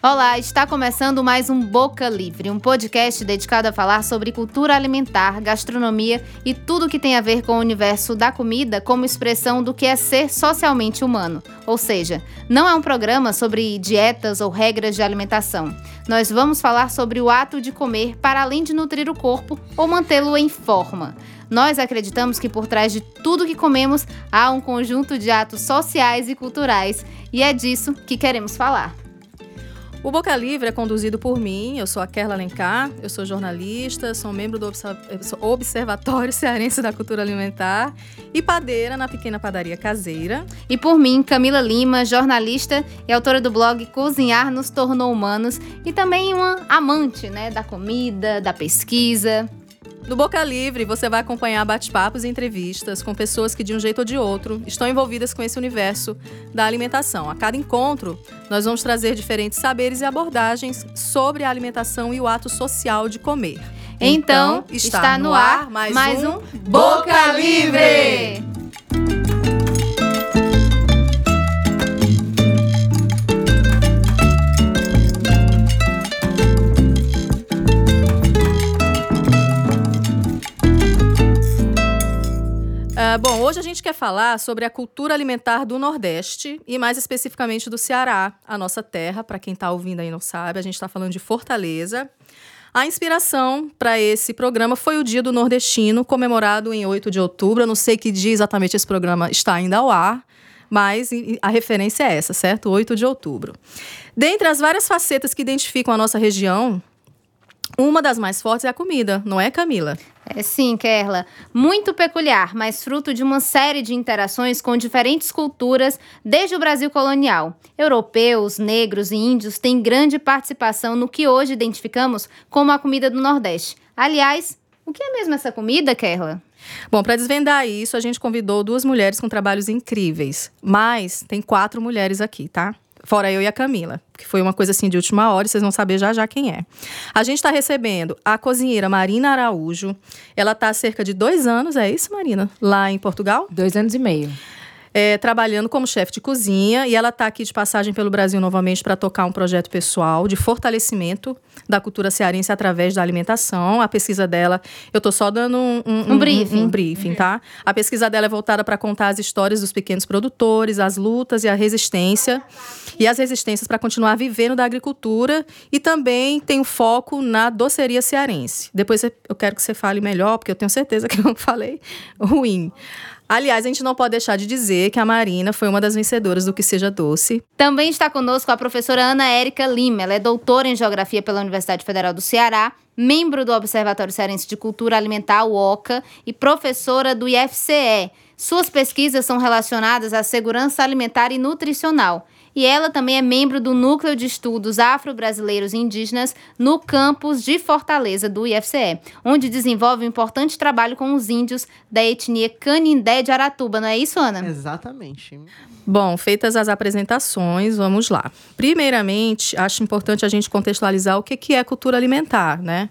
Olá, está começando mais um Boca Livre, um podcast dedicado a falar sobre cultura alimentar, gastronomia e tudo que tem a ver com o universo da comida como expressão do que é ser socialmente humano. Ou seja, não é um programa sobre dietas ou regras de alimentação. Nós vamos falar sobre o ato de comer para além de nutrir o corpo ou mantê-lo em forma. Nós acreditamos que por trás de tudo que comemos há um conjunto de atos sociais e culturais, e é disso que queremos falar. O Boca Livre é conduzido por mim, eu sou a Kerla Alencar, eu sou jornalista, sou membro do Observatório Cearense da Cultura Alimentar e padeira na pequena padaria caseira. E por mim, Camila Lima, jornalista e autora do blog Cozinhar nos Tornou Humanos e também uma amante né, da comida, da pesquisa. No Boca Livre, você vai acompanhar bate-papos e entrevistas com pessoas que, de um jeito ou de outro, estão envolvidas com esse universo da alimentação. A cada encontro, nós vamos trazer diferentes saberes e abordagens sobre a alimentação e o ato social de comer. Então, então está, está, no ar mais, mais um, um Boca Livre! Uh, bom, hoje a gente quer falar sobre a cultura alimentar do Nordeste e mais especificamente do Ceará, a nossa terra. Para quem está ouvindo aí não sabe, a gente está falando de Fortaleza. A inspiração para esse programa foi o Dia do Nordestino, comemorado em 8 de outubro. Eu não sei que dia exatamente esse programa está ainda ao ar, mas a referência é essa, certo? 8 de outubro. Dentre as várias facetas que identificam a nossa região, uma das mais fortes é a comida, não é, Camila? É sim, Kerla. Muito peculiar, mas fruto de uma série de interações com diferentes culturas desde o Brasil colonial. Europeus, negros e índios têm grande participação no que hoje identificamos como a comida do Nordeste. Aliás, o que é mesmo essa comida, Kerla? Bom, para desvendar isso, a gente convidou duas mulheres com trabalhos incríveis. Mas tem quatro mulheres aqui, tá? Fora eu e a Camila, que foi uma coisa assim de última hora, vocês vão saber já já quem é. A gente está recebendo a cozinheira Marina Araújo. Ela está há cerca de dois anos, é isso, Marina? Lá em Portugal? Dois anos e meio é, trabalhando como chefe de cozinha e ela está aqui de passagem pelo Brasil novamente para tocar um projeto pessoal de fortalecimento da cultura cearense através da alimentação. A pesquisa dela, eu estou só dando um, um, um briefing, um, briefing tá? A pesquisa dela é voltada para contar as histórias dos pequenos produtores, as lutas e a resistência e as resistências para continuar vivendo da agricultura e também tem o um foco na doceria cearense. Depois eu quero que você fale melhor, porque eu tenho certeza que eu falei ruim. Aliás, a gente não pode deixar de dizer que a Marina foi uma das vencedoras do Que Seja Doce. Também está conosco a professora Ana Érica Lima. Ela é doutora em Geografia pela Universidade Federal do Ceará, membro do Observatório Cearense de Cultura Alimentar, OCA, e professora do IFCE. Suas pesquisas são relacionadas à segurança alimentar e nutricional e ela também é membro do Núcleo de Estudos Afro-Brasileiros e Indígenas no campus de Fortaleza, do IFCE, onde desenvolve um importante trabalho com os índios da etnia Canindé de Aratuba, não é isso, Ana? Exatamente. Bom, feitas as apresentações, vamos lá. Primeiramente, acho importante a gente contextualizar o que é cultura alimentar, né?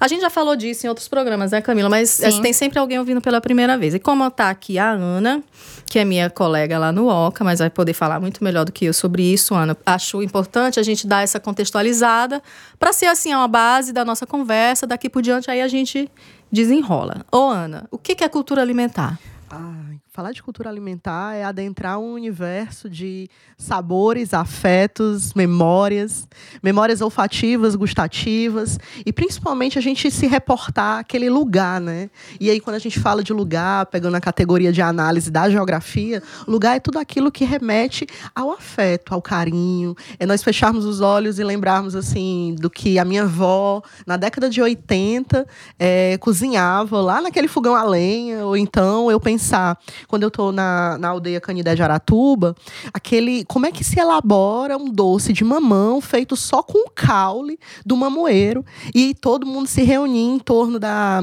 A gente já falou disso em outros programas, né, Camila? Mas Sim. tem sempre alguém ouvindo pela primeira vez. E como está aqui a Ana, que é minha colega lá no OCA, mas vai poder falar muito melhor do que eu sobre isso, Ana. Acho importante a gente dar essa contextualizada para ser assim uma base da nossa conversa. Daqui por diante aí a gente desenrola. Ô, Ana, o que é cultura alimentar? Ah, Falar de cultura alimentar é adentrar um universo de sabores, afetos, memórias, memórias olfativas, gustativas e principalmente a gente se reportar aquele lugar, né? E aí quando a gente fala de lugar, pegando a categoria de análise da geografia, lugar é tudo aquilo que remete ao afeto, ao carinho. É nós fecharmos os olhos e lembrarmos assim do que a minha avó na década de 80 é, cozinhava lá naquele fogão a lenha, ou então eu pensar quando eu estou na, na aldeia Canidé de Aratuba, aquele, como é que se elabora um doce de mamão feito só com o caule do mamoeiro e todo mundo se reunia em torno da,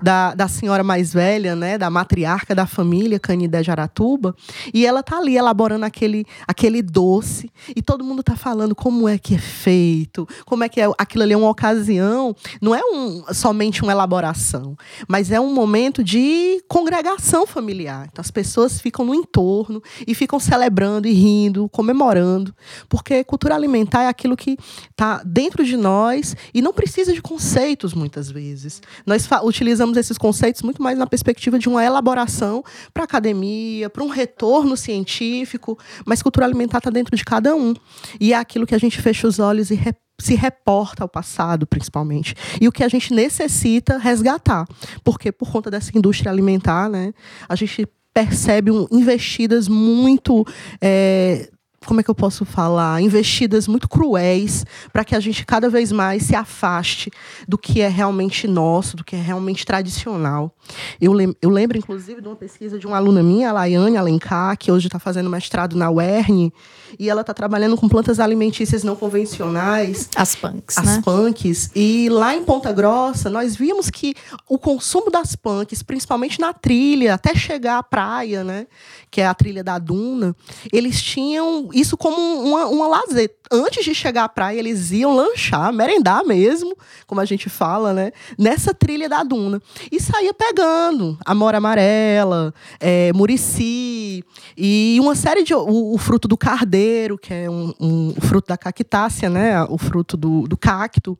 da, da senhora mais velha, né, da matriarca da família Canidé de Aratuba, e ela tá ali elaborando aquele, aquele doce e todo mundo tá falando como é que é feito, como é que é aquilo ali é uma ocasião, não é um, somente uma elaboração, mas é um momento de congregação familiar Então as pessoas ficam no entorno e ficam celebrando e rindo, comemorando, porque cultura alimentar é aquilo que está dentro de nós e não precisa de conceitos muitas vezes. Nós utilizamos esses conceitos muito mais na perspectiva de uma elaboração para a academia, para um retorno científico, mas cultura alimentar está dentro de cada um. E é aquilo que a gente fecha os olhos e se reporta ao passado, principalmente. E o que a gente necessita resgatar. Porque, por conta dessa indústria alimentar, né, a gente percebe um, investidas muito é, como é que eu posso falar, investidas muito cruéis para que a gente cada vez mais se afaste do que é realmente nosso, do que é realmente tradicional. Eu, lem eu lembro, inclusive, de uma pesquisa de uma aluna minha, a Laiane Alencar, que hoje está fazendo mestrado na UERN, e ela está trabalhando com plantas alimentícias não convencionais. As punks, As né? punks. E lá em Ponta Grossa, nós vimos que o consumo das punks, principalmente na trilha, até chegar à praia, né, que é a trilha da duna, eles tinham isso como uma, uma lazer. Antes de chegar à praia, eles iam lanchar, merendar mesmo, como a gente fala, né? Nessa trilha da duna. E saía pegando amora amarela, é, murici e uma série de. O, o fruto do cardeiro, que é um, um, o fruto da cactácea, né? O fruto do, do cacto.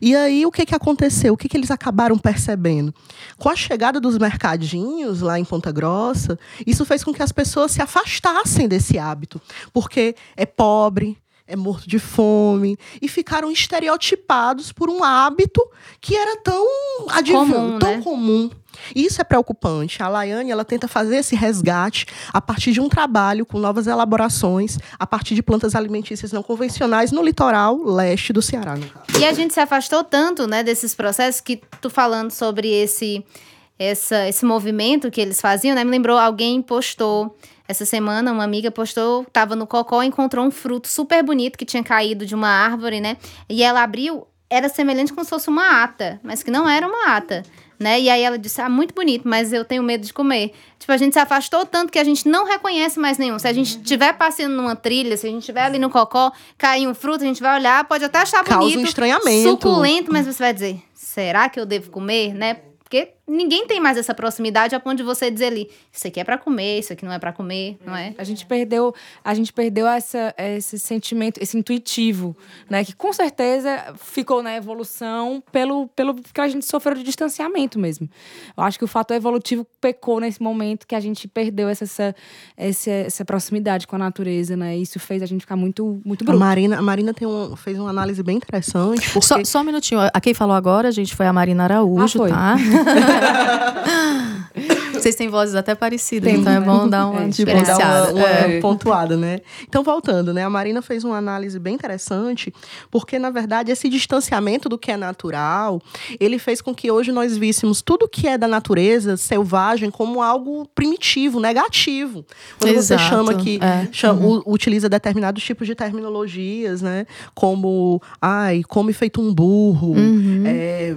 E aí, o que, que aconteceu? O que, que eles acabaram percebendo? Com a chegada dos mercadinhos lá em Ponta Grossa, isso fez com que as pessoas se afastassem desse hábito. Por porque é pobre, é morto de fome e ficaram estereotipados por um hábito que era tão comum, tão né? comum. Isso é preocupante. A Laiane ela tenta fazer esse resgate a partir de um trabalho com novas elaborações, a partir de plantas alimentícias não convencionais no litoral leste do Ceará. E a gente se afastou tanto, né, desses processos que tu falando sobre esse essa, esse movimento que eles faziam, né? Me lembrou alguém postou essa semana, uma amiga postou, tava no cocó e encontrou um fruto super bonito que tinha caído de uma árvore, né? E ela abriu, era semelhante como se fosse uma ata, mas que não era uma ata, né? E aí ela disse: "Ah, muito bonito, mas eu tenho medo de comer". Tipo, a gente se afastou tanto que a gente não reconhece mais nenhum. Se a gente estiver passeando numa trilha, se a gente estiver ali no cocó, cair um fruto, a gente vai olhar, pode até achar Causa bonito, um estranhamento. suculento, mas você vai dizer: "Será que eu devo comer?", né? Ninguém tem mais essa proximidade a ponto de você dizer ali, isso aqui é para comer, isso aqui não é para comer, não é? A gente perdeu, a gente perdeu essa, esse sentimento, esse intuitivo, né, que com certeza ficou na evolução pelo pelo que a gente sofreu de distanciamento mesmo. Eu acho que o fator evolutivo pecou nesse momento que a gente perdeu essa essa, essa, essa proximidade com a natureza, né? Isso fez a gente ficar muito muito bruto. A Marina, a Marina tem um, fez uma análise bem interessante, porque... só, só um minutinho, a quem falou agora, gente, foi a Marina Araújo, ah, tá? Vocês têm vozes até parecidas, Tem, então é bom dar uma é, diferenciada. Uma, uma é. pontuada, né? Então, voltando, né? A Marina fez uma análise bem interessante, porque, na verdade, esse distanciamento do que é natural, ele fez com que hoje nós víssemos tudo que é da natureza, selvagem, como algo primitivo, negativo. Quando Exato. você chama que é. chama, uhum. utiliza determinados tipos de terminologias, né? Como, ai, come feito um burro, uhum. é,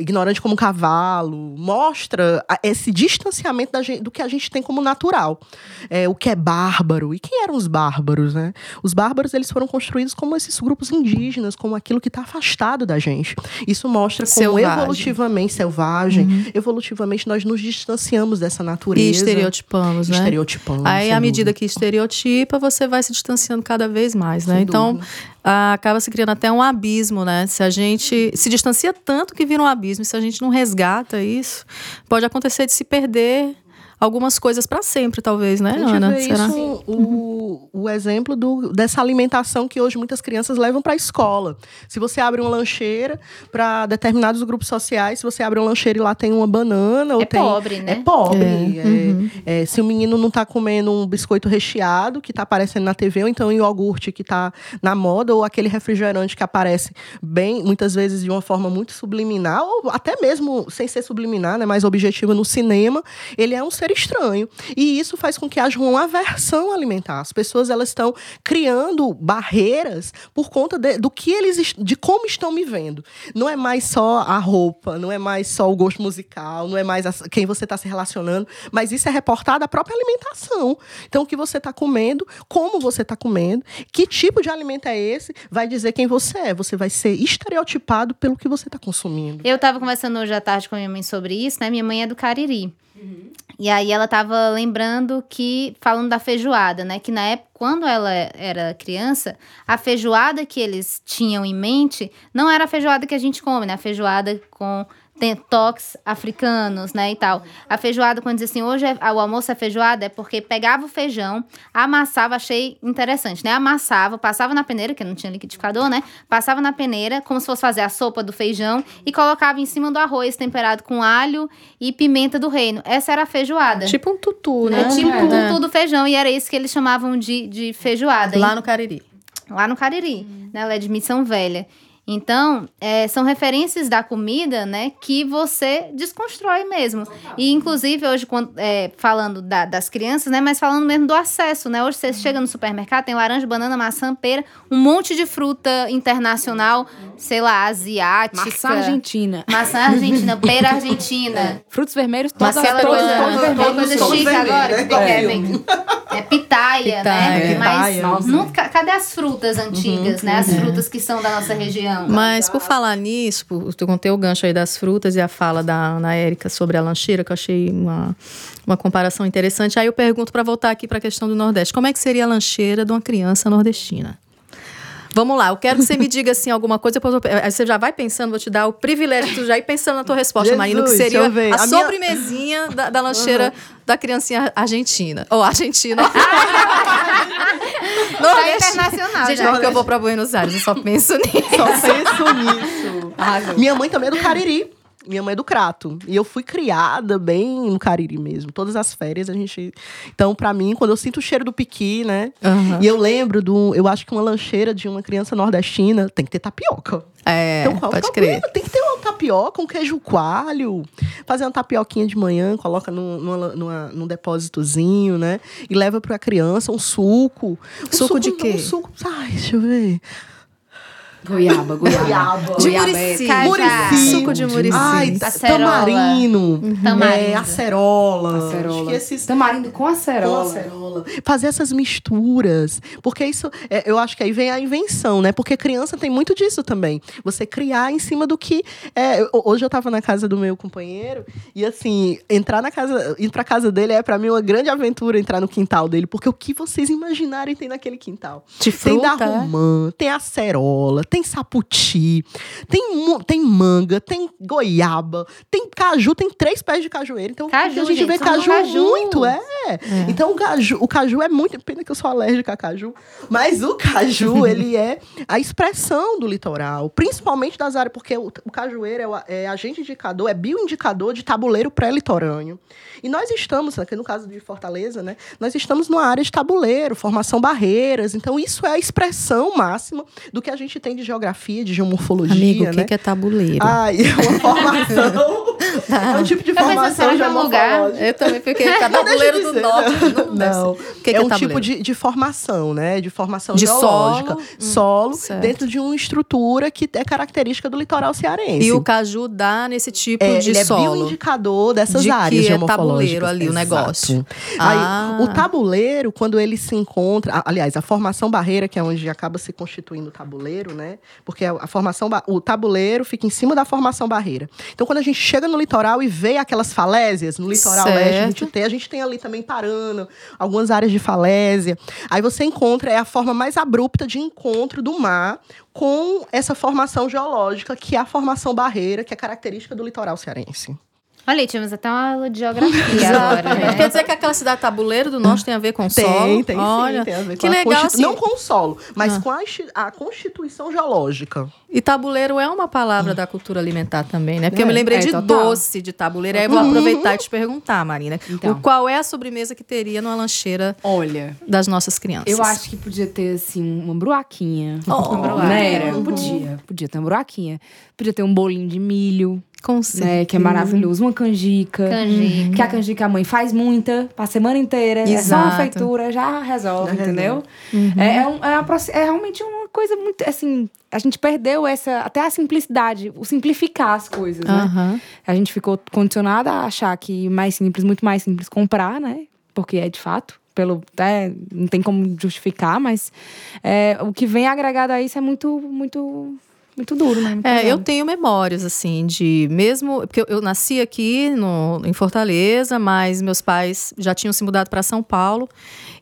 ignorante como um cavalo, mostra esse distanciamento gente, do que a gente tem como natural. É, o que é bárbaro. E quem eram os bárbaros, né? Os bárbaros, eles foram construídos como esses grupos indígenas, como aquilo que está afastado da gente. Isso mostra como selvagem. evolutivamente, selvagem, uhum. evolutivamente nós nos distanciamos dessa natureza. E estereotipamos, né? Estereotipamos. Aí, à medida que estereotipa, você vai se distanciando cada vez mais, né? Sem então, dúvida ah, acaba se criando até um abismo, né? Se a gente se distancia tanto que vira um abismo, se a gente não resgata isso, pode acontecer de se perder algumas coisas para sempre, talvez, né, Ana? Será? Isso, o, o exemplo do, dessa alimentação que hoje muitas crianças levam para a escola. Se você abre uma lancheira para determinados grupos sociais, se você abre uma lancheira e lá tem uma banana, ou é tem, pobre, né? É pobre. É. É, uhum. é, se o menino não está comendo um biscoito recheado que está aparecendo na TV, ou então um iogurte que está na moda, ou aquele refrigerante que aparece bem, muitas vezes de uma forma muito subliminar, ou até mesmo sem ser subliminar, né, mais objetiva no cinema, ele é um ser estranho. E isso faz com que haja uma aversão alimentar. As pessoas elas estão criando barreiras por conta de, do que eles de como estão me vendo. Não é mais só a roupa, não é mais só o gosto musical, não é mais a, quem você está se relacionando, mas isso é reportado à própria alimentação. Então, o que você está comendo, como você está comendo, que tipo de alimento é esse, vai dizer quem você é. Você vai ser estereotipado pelo que você está consumindo. Eu estava conversando hoje à tarde com a minha mãe sobre isso, né? Minha mãe é do Cariri. Uhum. E aí ela tava lembrando que, falando da feijoada, né? Que na época, quando ela era criança, a feijoada que eles tinham em mente não era a feijoada que a gente come, né? A feijoada com toques africanos, né, e tal. A feijoada, quando diz assim, hoje é, o almoço é feijoada, é porque pegava o feijão, amassava, achei interessante, né, amassava, passava na peneira, que não tinha liquidificador, né, passava na peneira, como se fosse fazer a sopa do feijão, e colocava em cima do arroz temperado com alho e pimenta do reino. Essa era a feijoada. Tipo um tutu, né? É tipo um tutu do feijão, e era isso que eles chamavam de, de feijoada. Lá no Cariri. Lá no Cariri, né, ela é de Missão Velha. Então, é, são referências da comida, né, que você desconstrói mesmo. E, inclusive, hoje, quando, é, falando da, das crianças, né, mas falando mesmo do acesso, né? Hoje você chega no supermercado, tem laranja, banana, maçã, pera, um monte de fruta internacional, sei lá, asiática. Maçã argentina. Maçã argentina, pera argentina. Frutos vermelhos, todas Aquela todos, coisa, todos aquela vermelhos. coisa todos chique vermelhos, agora, né? que Kevin. É pitaia, Pitaia. né? Mas Pitaia. Nunca, cadê as frutas antigas, né? As frutas que são da nossa região. Mas por falar nisso, por- tu contei o gancho aí das frutas e a fala da Ana Érica sobre a lancheira, que eu achei uma, uma comparação interessante. Aí eu pergunto para voltar aqui para a questão do Nordeste. Como é que seria a lancheira de uma criança nordestina? Vamos lá, eu quero que você me diga assim alguma coisa, depois eu, aí você já vai pensando, vou te dar o privilégio de tu já ir pensando na tua resposta, Marina, que seria eu a, A minha- sobremesinha da, da lancheira da criancinha argentina. Ou argentina. Tá Nordestina. internacional, Gente, já. não é porque eu vou pra Buenos Aires, eu só penso nisso. Só penso nisso. Arrasou. Minha mãe também é do Cariri. Minha mãe é do Crato. E eu fui criada bem no Cariri mesmo. Todas as férias a gente. Então, pra mim, quando eu sinto o cheiro do piqui, né? Aham. E eu lembro do. Eu acho que uma lancheira de uma criança nordestina tem que ter tapioca. É, Então, qual o pode problema? crer. Tem que ter uma tapioca, um queijo coalho. Fazer uma tapioquinha de manhã, coloca num, numa, numa- num depósitozinho, né? E leva pra criança um suco. Um Suco de quê? Um suco. Ai, deixa eu ver. Goiaba, goiaba. Goiaba. De Goiabete. murici. Murici. Suco de murici. Ai, Acerola. tamarino. Tamarindo. É, acerola. Acerola. Acho que esses Tamarindo com com acerola. acerola. Fazer essas misturas. Porque isso, é, eu acho que aí vem a invenção, né? Porque criança tem muito disso também. Você criar em cima do que. é, hoje eu tava na casa do meu companheiro e, assim, entrar na casa, ir pra casa dele é pra mim uma grande aventura entrar no quintal dele. Porque o que vocês imaginarem tem naquele quintal. De Tem da fruta, é? romã, tem acerola, tem saputi, tem, tem manga, tem goiaba, tem caju, tem três pés de cajueiro. Então Caju, a gente gente, vê caju, caju. muito, é. Então o caju, o caju é muito. Pena que eu sou alérgica a caju. Mas o caju, ele é a expressão do litoral, principalmente das áreas, porque o, o cajueiro é, o, é agente indicador, é bioindicador de tabuleiro pré-litorâneo. E nós estamos, aqui no caso de Fortaleza, né? Nós estamos numa área de tabuleiro, formação barreiras. Então, isso é a expressão máxima do que a gente tem de geografia, de geomorfologia. Amigo, o né? que, que é tabuleiro? Ai, é uma formação. é um tipo de Eu pensei, formação que é um lugar? geomorfológica. Eu também fiquei tabuleiro do norte. Não, Não. ser. O que, que é, é, um tabuleiro? tipo de, de formação, né? De formação De geológica. solo? Hum, Solo, dentro de uma estrutura que é característica do litoral cearense. E o caju dá nesse tipo é, de ele é solo. bioindicador dessas De áreas que é geomorfológicas. tabuleiro ali, o Exato. negócio. Aí, Ah. o tabuleiro, quando ele se encontra... Aliás, a formação barreira, que é onde acaba se constituindo o tabuleiro, né? Porque a, a formação... O tabuleiro fica em cima da formação barreira. Então, quando a gente chega no litoral e vê aquelas falésias, no litoral Certo. leste a gente tem, a gente tem ali também Parana, algumas áreas de falésia. Aí você encontra, é a forma mais abrupta de encontro do mar com essa formação geológica, que é a formação barreira, que é característica do litoral cearense. Olha, tivemos até uma aula de geografia agora, né? Quer dizer que aquela cidade tabuleiro do norte tem a ver com Tem, solo? tem Olha, sim, tem a ver que com a legal, assim. Não com o solo, mas Ah. com a, a constituição geológica. E tabuleiro é uma palavra da cultura alimentar também, né? Porque eu me É, lembrei é, de total. doce de tabuleiro. Aí eu vou Uhum. aproveitar e te perguntar, Marina. Então. O, qual é a sobremesa que teria numa lancheira Olha, das nossas crianças? eu acho que podia ter, assim, uma bruaquinha. Oh, uma bruaca. Né? Era? Podia. Podia ter uma bruaquinha. Podia ter um bolinho de milho, Com né? certeza. Que é maravilhoso. Uma canjica. Canjica. Que a canjica a mãe faz muita, pra semana inteira. É só Exato. uma feitura, já resolve, Já entendeu? É, é, um- é uma proce- é realmente uma coisa muito, assim... A gente perdeu essa... Até a simplicidade, o simplificar as coisas, né? A gente ficou condicionada a achar que mais simples, muito mais simples comprar, né? Porque é de fato, pelo até não tem como justificar, mas é, o que vem agregado a isso é muito muito muito duro, né? Muito É, eu tenho memórias, assim, de mesmo. Porque eu, eu nasci aqui no, em Fortaleza, mas meus pais já tinham se mudado para São Paulo.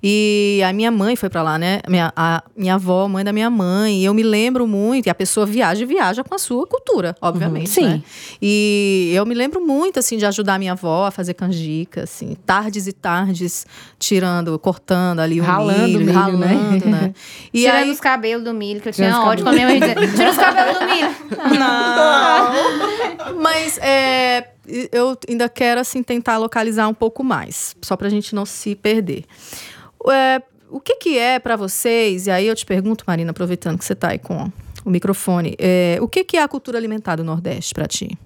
E a minha mãe foi para lá, né? Minha, a minha avó, mãe da minha mãe. E eu me lembro muito. E a pessoa viaja e viaja com a sua cultura, obviamente. Sim. né? E eu me lembro muito, assim, de ajudar a minha avó a fazer canjica, assim, tardes e tardes, tirando, cortando ali o Ralando milho, milho, ralando, né? né? E Tirando aí, os cabelos do milho, que eu tinha ódio com a minha mãe tira os cabelos do milho. Mas é, eu ainda quero assim tentar localizar um pouco mais, só pra gente não se perder. É, o que, que é pra vocês? E aí eu te pergunto, Marina, aproveitando que você tá aí com o microfone, é, o que, que é a cultura alimentar do Nordeste pra ti?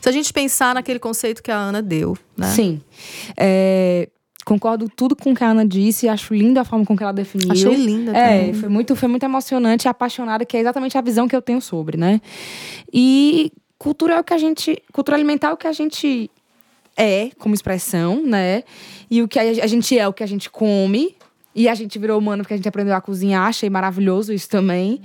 Se a gente pensar naquele conceito que a Ana deu, né? Sim. É, concordo tudo com o que a Ana disse, acho linda a forma com que ela definiu. Achei linda É, foi muito, foi muito emocionante e apaixonada, que é exatamente a visão que eu tenho sobre, né? E cultura é o que a gente. Cultura alimentar é o que a gente é como expressão, né? E o que a, gente é o que a gente come. E a gente virou humano porque a gente aprendeu a cozinhar, achei maravilhoso isso também.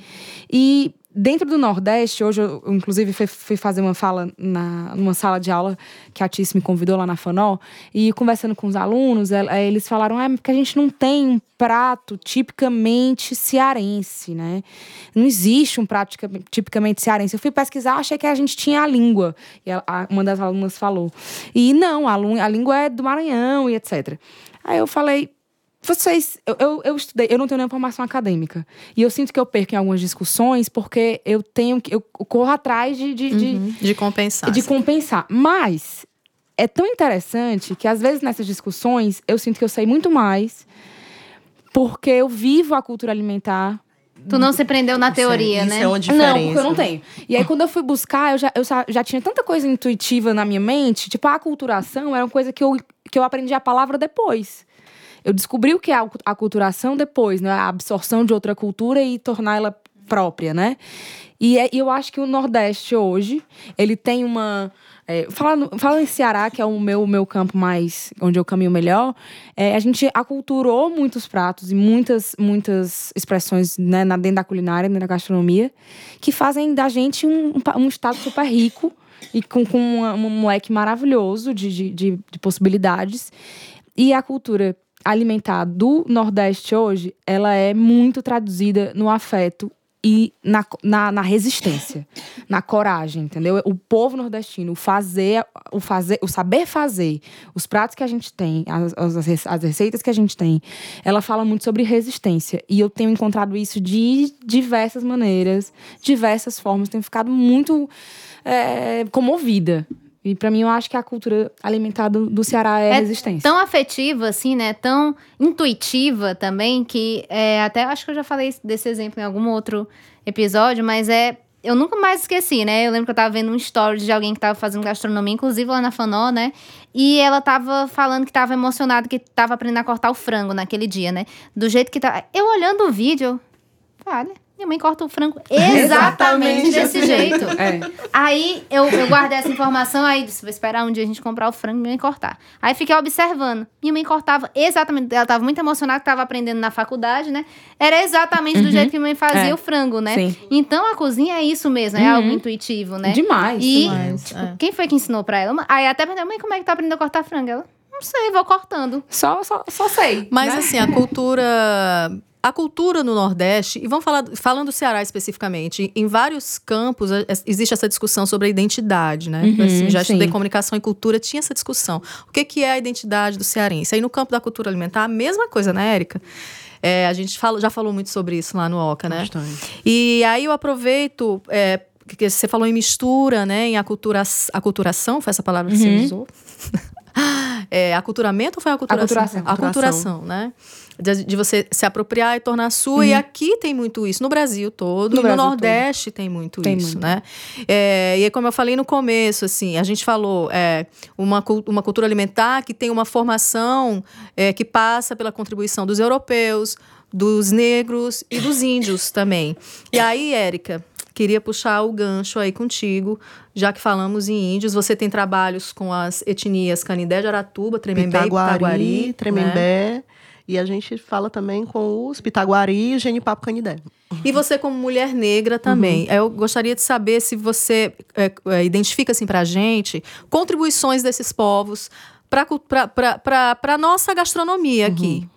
E dentro do Nordeste, hoje eu, inclusive, fui, fazer uma fala na, numa sala de aula que a Tice me convidou lá na FANOL, e conversando com os alunos, eh, eles falaram ah, porque a gente não tem um prato tipicamente cearense, né? Não existe um prato tipicamente cearense. Eu fui pesquisar, achei que a gente tinha a língua. E a- uma das alunas falou. E não, a, a língua é do Maranhão e etc. Aí eu falei, vocês, eu, eu, eu estudei, eu não tenho nenhuma formação acadêmica. E eu sinto que eu perco em algumas discussões porque eu tenho que, eu corro atrás de, de, de, Uhum, De compensar. de assim. compensar. Mas é tão interessante que às vezes nessas discussões eu sinto que eu sei muito mais porque eu vivo a cultura alimentar. Tu não se prendeu na teoria, isso né? é uma diferença. Não, porque eu não tenho. E aí, quando eu fui buscar, eu já, eu já tinha tanta coisa intuitiva na minha mente. Tipo, a aculturação era uma coisa que eu, que eu aprendi a palavra depois. Eu descobri o que é a aculturação depois, né? A absorção de outra cultura e torná-la própria, né? E é- eu acho que o Nordeste hoje, ele tem uma... É, falando, falando em Ceará, que é o meu, meu campo mais... Onde eu caminho melhor, é, a gente aculturou muitos pratos e muitas, muitas expressões né, na, dentro da culinária, dentro da gastronomia, que fazem da gente um, um estado super rico e com, com uma- um moleque maravilhoso de, de, de, de possibilidades. E a cultura alimentar do Nordeste hoje, ela é muito traduzida no afeto e na, na, na resistência, na coragem, entendeu? O povo nordestino, o fazer, o fazer, o saber fazer, os pratos que a gente tem, as, as, as receitas que a gente tem, ela fala muito sobre resistência. E eu tenho encontrado isso de diversas maneiras, diversas formas, tenho ficado muito é, comovida. E pra mim, eu acho que a cultura alimentar do, do Ceará é, É resistência. Tão afetiva, assim, né? Tão intuitiva também, que é, até acho que eu já falei desse exemplo em algum outro episódio, mas é. Eu nunca mais esqueci, né? Eu lembro que eu tava vendo um story de alguém que tava fazendo gastronomia, inclusive lá na Fanó, né? E ela tava falando que tava emocionada, que tava aprendendo a cortar o frango naquele dia, né? Do jeito que tá. Eu olhando o vídeo, olha, minha mãe corta o frango exatamente, desse jeito. É. Aí eu, eu guardei essa informação, aí disse, vou esperar um dia a gente comprar o frango e minha mãe cortar. Aí fiquei observando. Minha mãe cortava exatamente, ela tava muito emocionada que tava aprendendo na faculdade, né? Era exatamente do jeito que minha mãe fazia É. o frango, né? Sim. Então a cozinha é isso mesmo, é Uhum. algo intuitivo, né? Demais. E demais, tipo, é. quem foi que ensinou pra ela? Aí até perguntei, mãe, como é que tá aprendendo a cortar frango? Ela, não sei, vou cortando. Só, só, só sei. Mas né? assim, a cultura. A cultura no Nordeste, e vamos falar, falando do Ceará especificamente, em vários campos existe essa discussão sobre a identidade, né? Uhum, Assim, já estudei sim. comunicação e cultura, tinha essa discussão. O que, que é a identidade do cearense? Aí no campo da cultura alimentar, a mesma coisa, né, Érica? É, a gente fala, já falou muito sobre isso lá no OCA, né? Bastante. E aí eu aproveito, é, que você falou em mistura, né? Em acultura, aculturação, foi essa palavra que você usou? É, aculturamento ou foi aculturação? Aculturação. Aculturação, né? De, de você se apropriar e tornar sua. E aqui tem muito isso, no Brasil todo. No e Brasil no Nordeste tem muito Tem isso, muito. né? É, e como eu falei no começo, assim, a gente falou é, uma, uma cultura alimentar que tem uma formação é, que passa pela contribuição dos europeus, dos negros e dos índios também. E aí, Érica, queria puxar o gancho aí contigo, já que falamos em índios. Você tem trabalhos com as etnias Canindé de Aratuba, Tremembé e Pitaguari, Pitaguari. né? Tremembé E a gente fala também com os Pitaguari e Genipapo Canidé. E você, como mulher negra também, eu gostaria de saber se você é, é, identifica assim pra gente contribuições desses povos para a nossa gastronomia aqui.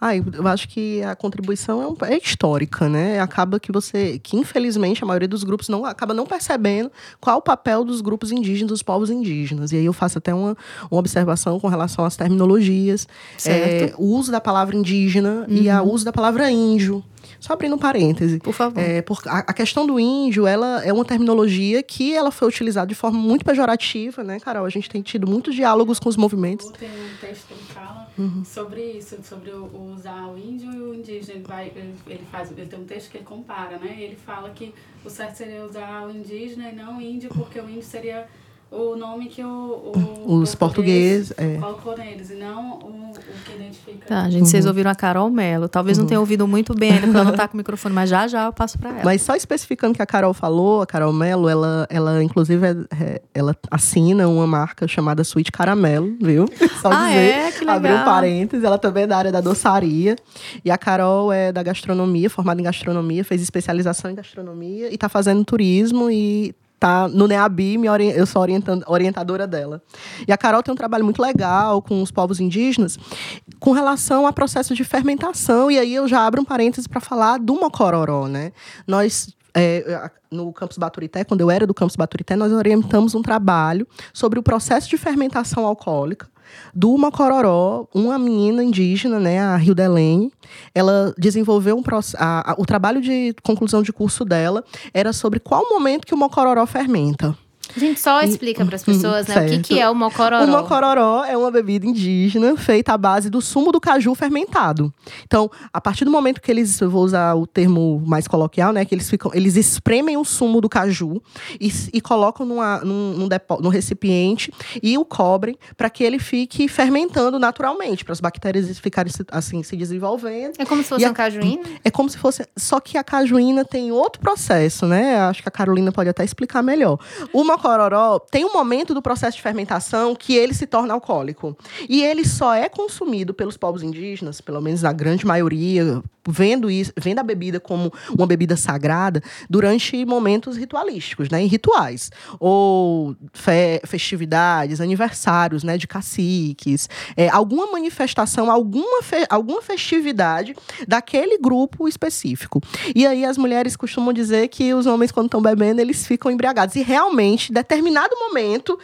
Ah, eu acho que a contribuição é, um, é, histórica, né? Acaba que você, que infelizmente a maioria dos grupos não acaba não percebendo qual o papel dos grupos indígenas, dos povos indígenas. E aí eu faço até uma, uma observação com relação às terminologias, é, o uso da palavra indígena uhum. e o uso da palavra índio. Só abrindo um parêntese. Por favor. É, por, a, a, questão do índio, ela é uma terminologia que ela foi utilizada de forma muito pejorativa, né, Carol? A gente tem tido muitos diálogos com os movimentos. Tem um texto uhum. sobre isso, sobre o, usar o índio e o indígena. Ele, vai, ele, faz, ele tem um texto que ele compara, né? Ele fala que o certo seria usar o indígena e não o índio, porque o índio seria o nome que o, o os portugueses é. colocou neles, e não o, o que identifica. Tá, gente, uhum. vocês ouviram a Carol Mello. Talvez uhum. não tenham ouvido muito bem ainda, porque ela não está com o microfone, mas já já eu passo para ela. Mas só especificando que a Carol falou, a Carol Mello, ela, ela inclusive, é, é ela assina uma marca chamada Sweet Caramelo, viu? Só ah, dizer, é? que legal. abrir um parênteses, ela também é da área da doçaria. E a Carol é da gastronomia, formada em gastronomia, fez especialização em gastronomia e está fazendo turismo e tá no NEABI, eu sou orientadora dela. E a Carol tem um trabalho muito legal com os povos indígenas com relação a processo de fermentação. E aí eu já abro um parênteses para falar do mocororó, né? Nós é, no campus Baturité, quando eu era do campus Baturité, nós orientamos um trabalho sobre o processo de fermentação alcoólica do Mocororó, uma menina indígena, né, a Hildelene, ela desenvolveu um a, a, o trabalho de conclusão de curso dela era sobre qual momento que o Mocororó fermenta. A gente só explica para as pessoas, né, o que, que é o mocororó. O mocororó é uma bebida indígena feita à base do sumo do caju fermentado. Então, a partir do momento que eles, eu vou usar o termo mais coloquial, né, que eles ficam, eles espremem o sumo do caju e, e colocam numa, num, num, depo, num recipiente e o cobrem para que ele fique fermentando naturalmente, para as bactérias ficarem assim se desenvolvendo. É como se fosse a, um cajuína? É como se fosse, só que a cajuína tem outro processo, né? Acho que a Carolina pode até explicar melhor. O mocororó tem um momento do processo de fermentação que ele se torna alcoólico. E ele só é consumido pelos povos indígenas, pelo menos a grande maioria, vendo isso, vendo a bebida como uma bebida sagrada durante momentos ritualísticos, né, em rituais ou fe festividades, aniversários, né, de caciques, é, alguma manifestação, alguma fe alguma festividade daquele grupo específico. E aí as mulheres costumam dizer que os homens quando estão bebendo eles ficam embriagados e realmente, em determinado momento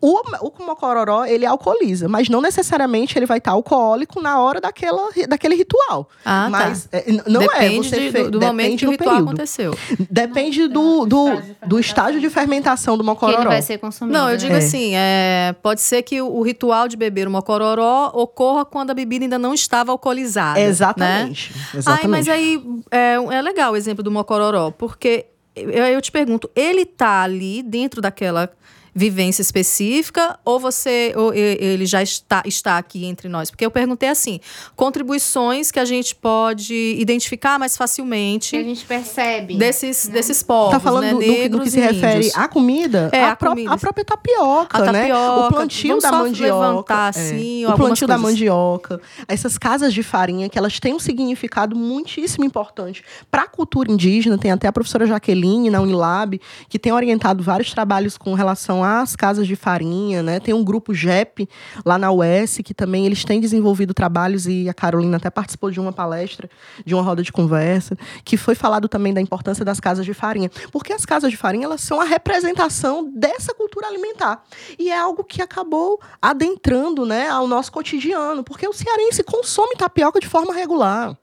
o, o mocororó, ele alcooliza, mas não necessariamente ele vai estar alcoólico na hora daquela, daquele ritual. Ah, tá. mas tá. é, não depende é, você de, do, do momento que o ritual período. aconteceu. Depende do, do, do estágio de fermentação do mocororó. Que ele vai ser consumido. Não, eu digo é. assim, é, pode ser que o, o, ritual de beber o mocororó ocorra quando a bebida ainda não estava alcoolizada. Exatamente. Né? Exatamente. Ai, mas aí é, é legal o exemplo do mocororó, porque eu, eu te pergunto, ele tá ali dentro daquela vivência específica ou você ou ele já está, está aqui entre nós? Porque eu perguntei assim, contribuições que a gente pode identificar mais facilmente. Que a gente percebe. Desses, né? desses povos, Tá falando né? do, Negros do, que se refere à comida? É, a, a, comida. a própria tapioca, a né? tapioca, O plantio da mandioca. Levantar, assim, é. O plantio da mandioca. Essas casas de farinha, que elas têm um significado muitíssimo importante para a cultura indígena. Tem até a professora Jaqueline, na Unilab, que tem orientado vários trabalhos com relação as casas de farinha, né? Tem um grupo JEP lá na UES que também eles têm desenvolvido trabalhos e a Carolina até participou de uma palestra, de uma roda de conversa, que foi falado também da importância das casas de farinha, porque as casas de farinha elas são a representação dessa cultura alimentar e é algo que acabou adentrando, né, ao nosso cotidiano, porque o cearense consome tapioca de forma regular.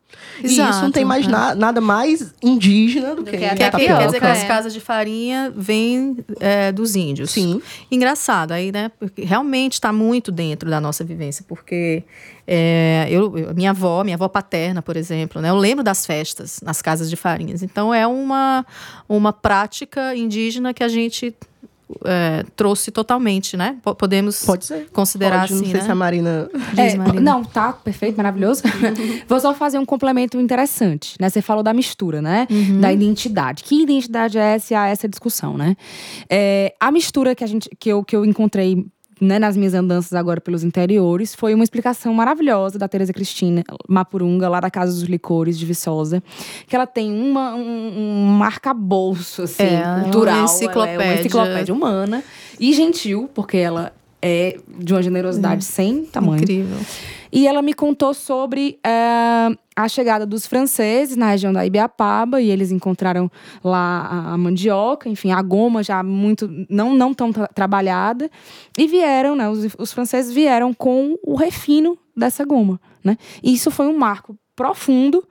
Exato, e isso não tem mais é. na, nada mais indígena do, do que, que, a tapioca. Quer dizer que as casas de farinha vêm é, dos índios. Sim. Engraçado, aí, né? Realmente está muito dentro da nossa vivência, porque é, eu, minha avó, minha avó paterna, por exemplo, né? Eu lembro das festas nas casas de farinhas. Então é uma, uma prática indígena que a gente é, trouxe totalmente, né? Podemos Pode ser. considerar Pode, assim, não sei né? se a Marina... É, Marina. Não, tá perfeito, maravilhoso. Vou só fazer um complemento interessante, né? Você falou da mistura, né? Uhum. Da identidade. Que identidade é essa? Essa discussão, né? É, a mistura que a gente, que eu, que eu encontrei né, nas minhas andanças agora pelos interiores, foi uma explicação maravilhosa da Tereza Cristina Mapurunga, lá da Casa dos Licores de Viçosa, que ela tem uma, um, um marcabouço assim, É, cultural, uma ela é enciclopédia. uma enciclopédia humana e gentil, porque ela é de uma generosidade sem tamanho. Incrível. E ela me contou sobre eh, a chegada dos franceses na região da Ibiapaba e eles encontraram lá a, a mandioca, enfim, a goma já muito não não tão tra- trabalhada e vieram, né? Os, os franceses vieram com o refino dessa goma, né? E isso foi um marco profundo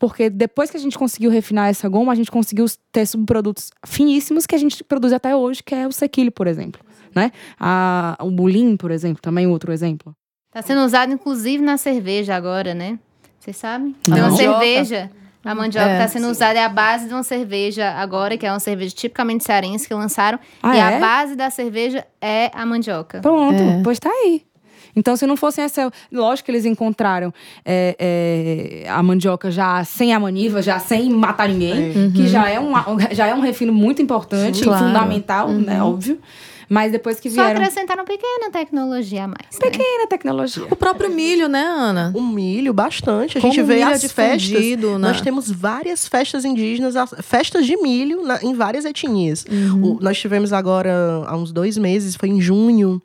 porque depois que a gente conseguiu refinar essa goma, a gente conseguiu ter subprodutos finíssimos que a gente produz até hoje, que é o sequilho, por exemplo, né? A, o bulim, por exemplo, também outro exemplo. Tá sendo usado, inclusive, na cerveja agora, né? Vocês sabem? Tem A uma mandioca. cerveja. A mandioca É, está sendo usada, é a base de uma cerveja agora, que é uma cerveja tipicamente cearense que lançaram. Ah, e é? a base da cerveja é a mandioca. Pronto, É. pois tá aí. Então, se não fossem essa. Lógico que eles encontraram é, é, a mandioca já sem a maniva, já sem matar ninguém, que já é, um, já é um refino muito importante Sim, e claro. fundamental, né? Óbvio. Mas depois que Só vieram. acrescentaram pequena tecnologia a mais. né? Pequena tecnologia. O próprio milho, né, Ana? O milho, bastante. A Como gente vê milho é as festas. difundido na- Nós temos várias festas indígenas, as- festas de milho na- em várias etnias. Uhum. O- nós tivemos agora, há uns dois meses, foi em junho,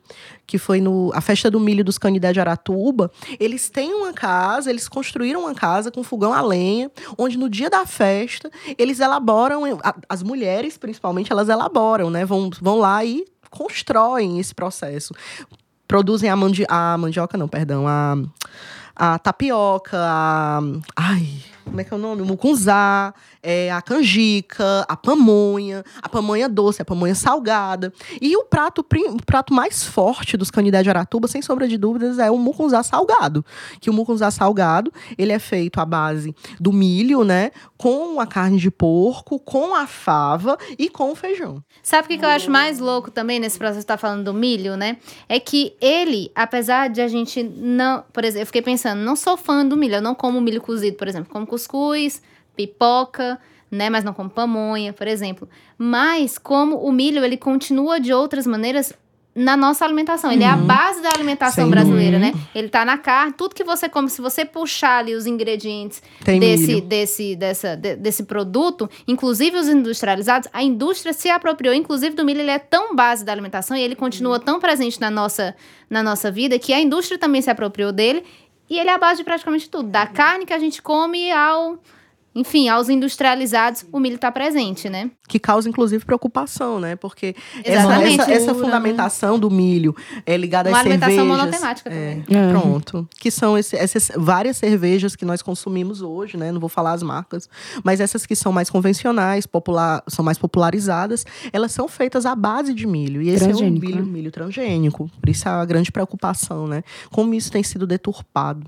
que foi no, a festa do milho dos Canidé de Aratuba. Eles têm uma casa, eles construíram uma casa com fogão a lenha, onde no dia da festa, eles elaboram, a- as mulheres, principalmente, elas elaboram, né? Vão, vão lá e constroem esse processo produzem a, mandi a mandioca, não, perdão, a, a tapioca, a. Ai, como é que é o nome? O mucunzá, é, a canjica, a pamonha, a pamonha doce, a pamonha salgada. E o prato, o prato mais forte dos canidé de Aratuba, sem sombra de dúvidas, é o mucunzá salgado. Que o mucunzá salgado, ele é feito à base do milho, né? Com a carne de porco, com a fava e com o feijão. Sabe o que, que eu acho mais louco também nesse processo que tá falando do milho, né? É que ele, apesar de a gente não. Por exemplo, eu fiquei pensando, não sou fã do milho, eu não como milho cozido, por exemplo. Como cuscuz, pipoca, né? Mas não como pamonha, por exemplo. Mas como o milho, ele continua de outras maneiras na nossa alimentação. Ele é a base da alimentação Sem brasileira, dúvida. né? Ele tá na carne, tudo que você come, se você puxar ali os ingredientes Tem desse, milho. desse, dessa, de- desse produto, inclusive os industrializados, a indústria se apropriou, inclusive do milho, ele é tão base da alimentação e ele continua tão presente na nossa, na nossa vida que a indústria também se apropriou dele e ele é a base de praticamente tudo, da carne que a gente come ao, enfim, aos industrializados, o milho está presente, né? que causa inclusive preocupação, né? Porque essa, essa, essa Cultura, fundamentação do milho é ligada Uma às alimentação cervejas. monotemática é, também. É. Pronto. Que são esse- essas várias cervejas que nós consumimos hoje, né? Não vou falar as marcas, mas essas que são mais convencionais, popular, são mais popularizadas, elas são feitas à base de milho. E esse Transgênico, é um milho, né? milho transgênico. Por isso é a grande preocupação, né? Como isso tem sido deturpado.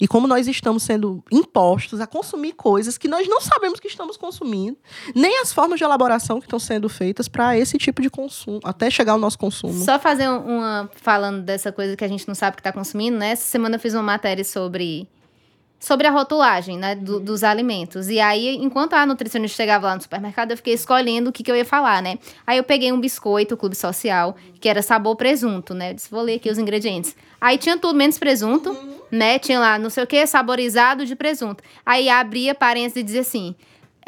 E como nós estamos sendo impostos a consumir coisas que nós não sabemos que estamos consumindo, nem as formas de elaboração que estão sendo feitas para esse tipo de consumo, até chegar ao nosso consumo. Só fazer um- uma. Falando dessa coisa que a gente não sabe que está consumindo, né? Essa semana eu fiz uma matéria sobre. Sobre a rotulagem, né, do- dos alimentos. E aí, enquanto a nutricionista chegava lá no supermercado, eu fiquei escolhendo o que, que eu ia falar, né? Aí eu peguei um biscoito, Clube Social, que era sabor presunto, né? Eu disse, vou ler aqui os ingredientes. Aí tinha tudo menos presunto, né? Tinha lá, não sei o que, saborizado de presunto. Aí abria parênteses e dizia assim,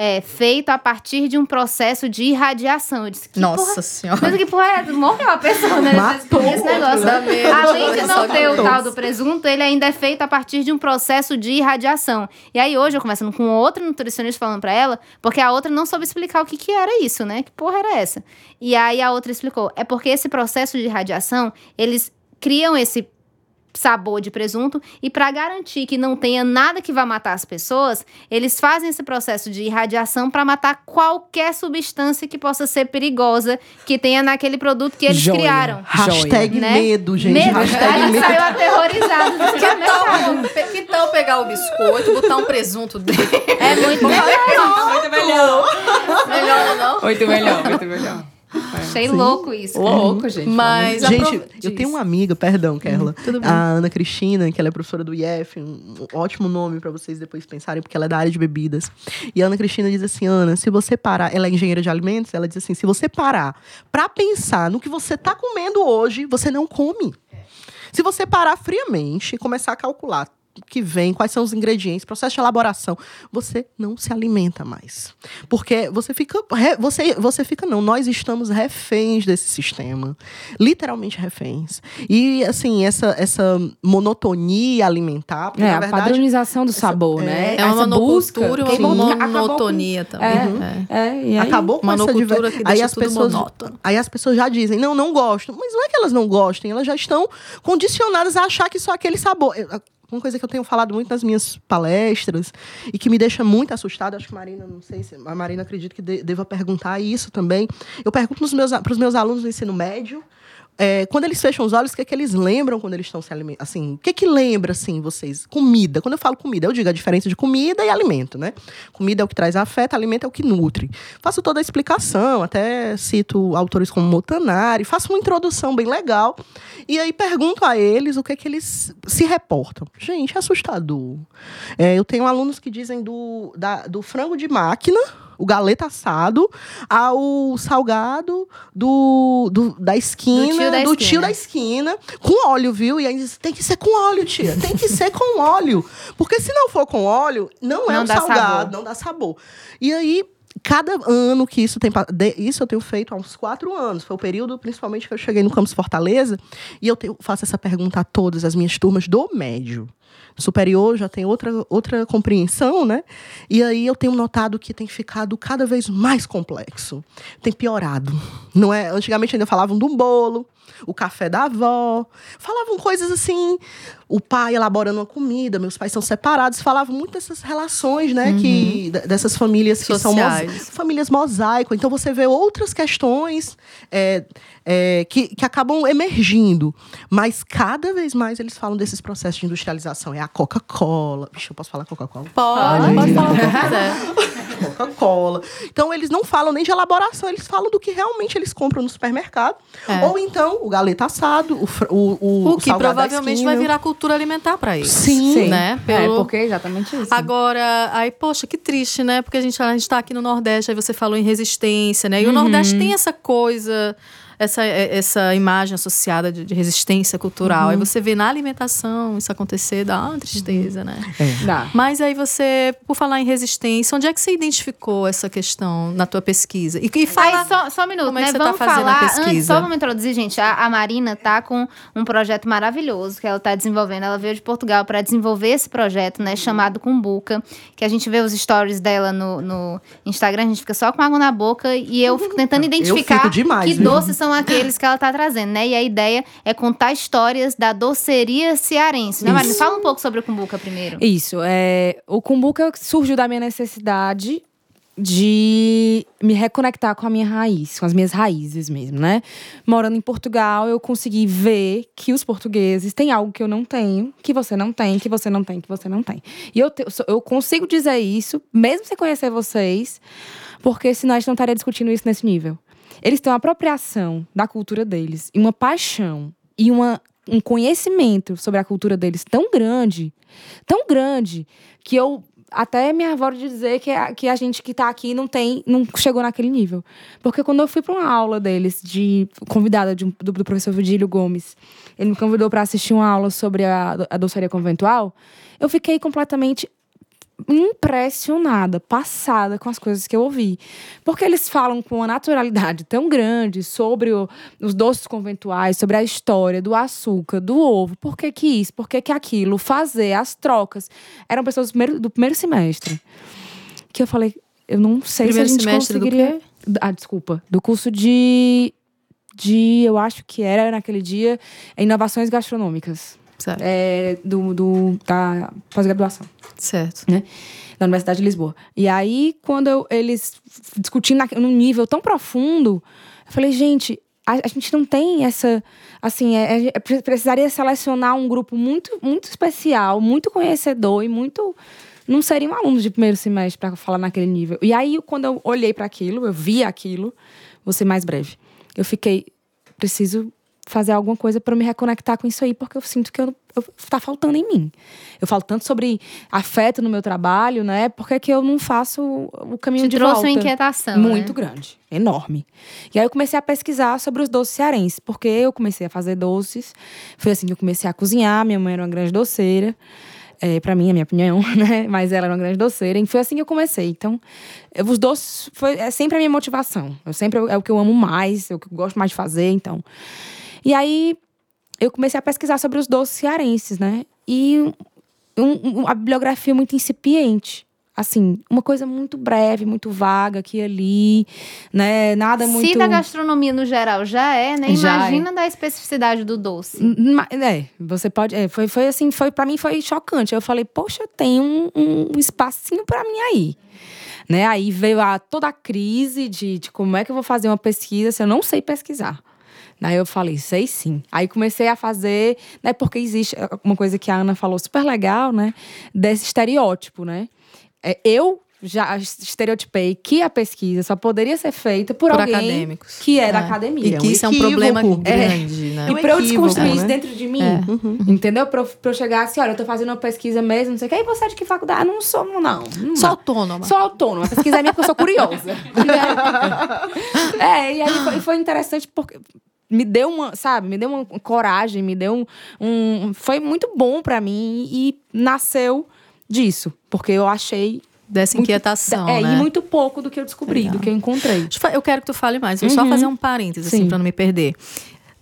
é, feito a partir de um processo de irradiação. Eu disse, que porra Nossa senhora. mas que porra é? Morreu a pessoa, né? Matou Esse negócio. Além de não ter o tal do presunto, ele ainda é feito a partir de um processo de irradiação. E aí hoje eu conversando com outra nutricionista falando pra ela, porque a outra não soube explicar o que que era isso, né? Que porra era essa? E aí a outra explicou, é porque esse processo de irradiação, eles criam esse sabor de presunto e para garantir que não tenha nada que vá matar as pessoas, eles fazem esse processo de irradiação para matar qualquer substância que possa ser perigosa que tenha naquele produto que eles Joia. criaram. Hashtag né? medo, gente. Medo. A Hashtag gente medo. saiu aterrorizado do Que tal, que tal pegar o biscoito, botar um presunto dentro? É muito melhor. Muito melhor. Melhor não? Muito melhor, muito melhor. Achei louco isso. Louco, gente. Mas Gente, eu tenho uma amiga, perdão, Kerla. tudo bem. A Ana Cristina, que ela é professora do IF, um ótimo nome pra vocês depois pensarem, porque ela é da área de bebidas. E a Ana Cristina diz assim: Ana, se você parar, ela é engenheira de alimentos, ela diz assim: se você parar pra pensar no que você tá comendo hoje, você não come. Se você parar friamente e começar a calcular o que vem, quais são os ingredientes, processo de elaboração, você não se alimenta mais. Porque você fica. Você, você fica, não, nós estamos reféns desse sistema. Literalmente reféns. E, assim, essa, essa monotonia alimentar. porque, É, na a verdade, padronização do sabor, né? É uma Essa busca, monocultura e que uma acabou com- monotonia também. É. É. É, e aí, Acabou com essa monocultura que aí deixa as tudo pessoas monótono. Aí as pessoas já dizem, não, não gosto. Mas não é que elas não gostem, elas já estão condicionadas a achar que só aquele sabor. Uma coisa que eu tenho falado muito nas minhas palestras e que me deixa muito assustada, acho que Marina, não sei se a Marina acredita que de- deva perguntar isso também. Eu pergunto para os meus, meus alunos do ensino médio, é, quando eles fecham os olhos, o que é que eles lembram quando eles estão se alimentando? Assim, o que é que lembra, assim, vocês? Comida. Quando eu falo comida, eu digo a diferença de comida e alimento, né? Comida é o que traz afeto, alimento é o que nutre. Faço toda a explicação, até cito autores como Montanari, faço uma introdução bem legal. E aí pergunto a eles o que é que eles se reportam. Gente, é assustador. É, eu tenho alunos que dizem do, da- do frango de máquina, o galeta assado, ao salgado do, do- da esquina, tio da do esquina. tio da esquina, com óleo, viu? E aí diz, tem que ser com óleo, tia. Tem que ser com óleo. Porque se não for com óleo, não é Não um dá salgado, sabor. não dá sabor. E aí, cada ano que isso tem. Isso eu tenho feito há uns quatro anos. Foi o período, principalmente, que eu cheguei no Campus Fortaleza. E eu tenho- faço essa pergunta a todas as minhas turmas do médio. Superior já tem outra, outra compreensão, né? E aí eu tenho notado que tem ficado cada vez mais complexo. Tem piorado. Não é? Antigamente ainda falavam de um bolo, o café da avó. Falavam coisas assim, o pai elaborando uma comida, meus pais são separados. Falavam muito dessas relações, né? Que, d- dessas famílias que são Sociais. mos- famílias mosaico. Então você vê outras questões é, é, que, que acabam emergindo. Mas cada vez mais eles falam desses processos de industrialização. É a Coca-Cola. Vixe, eu posso falar Coca-Cola? Pode, pode falar que. Coca-Cola. Então, eles não falam nem de elaboração, eles falam do que realmente eles compram no supermercado. É. Ou então, o galeta assado, o, o, o, O que provavelmente vai virar cultura alimentar para eles. Sim. Né? É, Pelo- porque é exatamente isso. Agora, aí, poxa, que triste, né? Porque a gente, a gente tá aqui no Nordeste, aí você falou em resistência, né? E o Nordeste tem essa coisa, essa, é- essa imagem associada de, de resistência cultural. Aí você vê na alimentação isso acontecer, dá uma tristeza, né? Dá. Mas aí você, por falar em resistência, onde é que você identificou essa questão na tua pesquisa? E, e fala... Aí, só, só um minuto, como é que né? você tá vamos fazendo a falar. pesquisa? Antes, só vamos introduzir, gente. A, a Marina tá com um projeto maravilhoso que ela tá desenvolvendo. Ela veio de Portugal para desenvolver esse projeto, né? Chamado Cumbuca. Que a gente vê os stories dela no, no Instagram, a gente fica só com água na boca e eu fico tentando identificar fico demais, que viu? doces são aqueles que ela tá trazendo, né? E a ideia é contar histórias da doceria cearense, né, Marina? Fala um pouco sobre o Cumbuca primeiro. Isso, é, o Cumbuca surgiu da minha necessidade de me reconectar com a minha raiz, com as minhas raízes mesmo, né? Morando em Portugal, eu consegui ver que os portugueses têm algo que eu não tenho, que você não tem, que você não tem, que você não tem. E eu, te- eu consigo dizer isso, mesmo sem conhecer vocês, porque senão a gente não estaria discutindo isso nesse nível. Eles têm uma apropriação da cultura deles, e uma paixão, e uma, um conhecimento sobre a cultura deles tão grande, tão grande, que eu até me avoro de dizer que a, que a gente que tá aqui não tem, não chegou naquele nível. Porque quando eu fui para uma aula deles, de convidada de do, do professor Vigílio Gomes, ele me convidou para assistir uma aula sobre a, a doçaria conventual, eu fiquei completamente impressionada, passada com as coisas que eu ouvi. Porque eles falam com uma naturalidade tão grande sobre o- os doces conventuais, sobre a história do açúcar, do ovo, por que que isso, por que que aquilo, fazer as trocas. Eram pessoas do primeiro, do primeiro semestre. Que eu falei, eu não sei Primeiro se a gente semestre do conseguiria... Ah, desculpa. Do curso de... De, eu acho que era naquele dia, inovações gastronômicas. Certo. É, do, do, da pós-graduação certo. da Universidade de Lisboa. E aí, quando eu- eles discutindo na- num nível tão profundo, eu falei, gente, a, a gente não tem essa. Assim, é- é- pre- precisaria selecionar um grupo muito, muito especial, muito conhecedor e muito não seria um aluno de primeiro semestre para falar naquele nível. E aí, quando eu olhei para aquilo, eu vi aquilo, vou ser mais breve. Eu fiquei, preciso fazer alguma coisa para me reconectar com isso aí, porque eu sinto que eu, eu, tá faltando em mim. Eu falo tanto sobre afeto no meu trabalho, né? Porque que eu não faço o caminho Te de trouxe volta. uma inquietação. Muito né? grande, enorme. E aí eu comecei a pesquisar sobre os doces cearenses, porque eu comecei a fazer doces. Foi assim que eu comecei a cozinhar. Minha mãe era uma grande doceira. É, para mim, a minha opinião, né? Mas ela era uma grande doceira. E foi assim que eu comecei. Então, eu- os doces foi, é sempre a minha motivação. Eu sempre é o que eu amo mais, é o que eu gosto mais de fazer. Então, e aí eu comecei a pesquisar sobre os doces cearenses, né? E um- um- a bibliografia muito incipiente. Assim, uma coisa muito breve, muito vaga aqui e ali, né? Nada muito. Se da gastronomia no geral já é, né? Já Imagina da especificidade do doce. É, você pode. é, foi, foi assim, foi para mim foi chocante. Eu falei, poxa, tem um, um espacinho para mim aí. Né? Aí veio a, toda a crise de, de como é que eu vou fazer uma pesquisa se eu não sei pesquisar. Daí eu falei, sei sim. Aí comecei a fazer, né? Porque existe uma coisa que a Ana falou super legal, né? Desse estereótipo, né? É, eu já estereotipei que a pesquisa só poderia ser feita por, Por alguém acadêmicos. que é, da É. academia. E É um que isso é um problema É. grande, né? E um pra eu equívoco, desconstruir isso né? dentro de mim, É. entendeu? Pra eu, pra eu chegar assim, olha, eu tô fazendo uma pesquisa mesmo, não sei o que. Aí você é de que faculdade? Ah, não sou, não. não. Sou autônoma. Sou autônoma. A pesquisa é minha porque eu sou curiosa. é, e aí foi, foi interessante porque me deu uma, sabe, me deu uma coragem, me deu um. um- foi muito bom pra mim e nasceu disso. Porque eu achei. Dessa muito- inquietação, é, né? e muito pouco do que eu descobri, Legal. do que eu encontrei. Eu quero que tu fale mais. Vou só Uhum. fazer um parênteses, assim, Sim. para não me perder.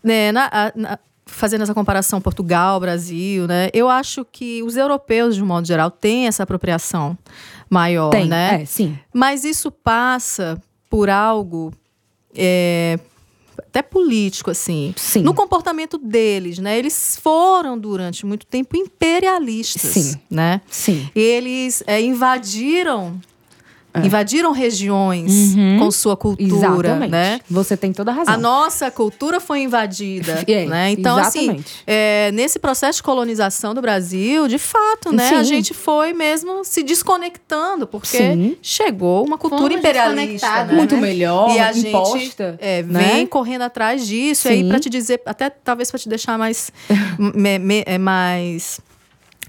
Né, na- na- fazendo essa comparação Portugal, Brasil, né? Eu acho que os europeus, de um modo geral, têm essa apropriação maior, Tem, né? é, sim. Mas isso passa por algo é, até político, assim. Sim. No comportamento deles, né? Eles foram, durante muito tempo, imperialistas, Sim. né? Sim. Eles é, invadiram... Invadiram regiões Uhum. com sua cultura, Exatamente. né? Você tem toda a razão. A nossa cultura foi invadida, É, né? Então, assim, exatamente. é, nesse processo de colonização do Brasil, de fato, né? A Sim. gente foi mesmo se desconectando, porque Sim. chegou uma cultura Fomos imperialista, né? Muito melhor, E a gente imposta. é, né? vem correndo atrás disso. E aí, Sim. para te dizer, até talvez para te deixar mais, me- me- é, mais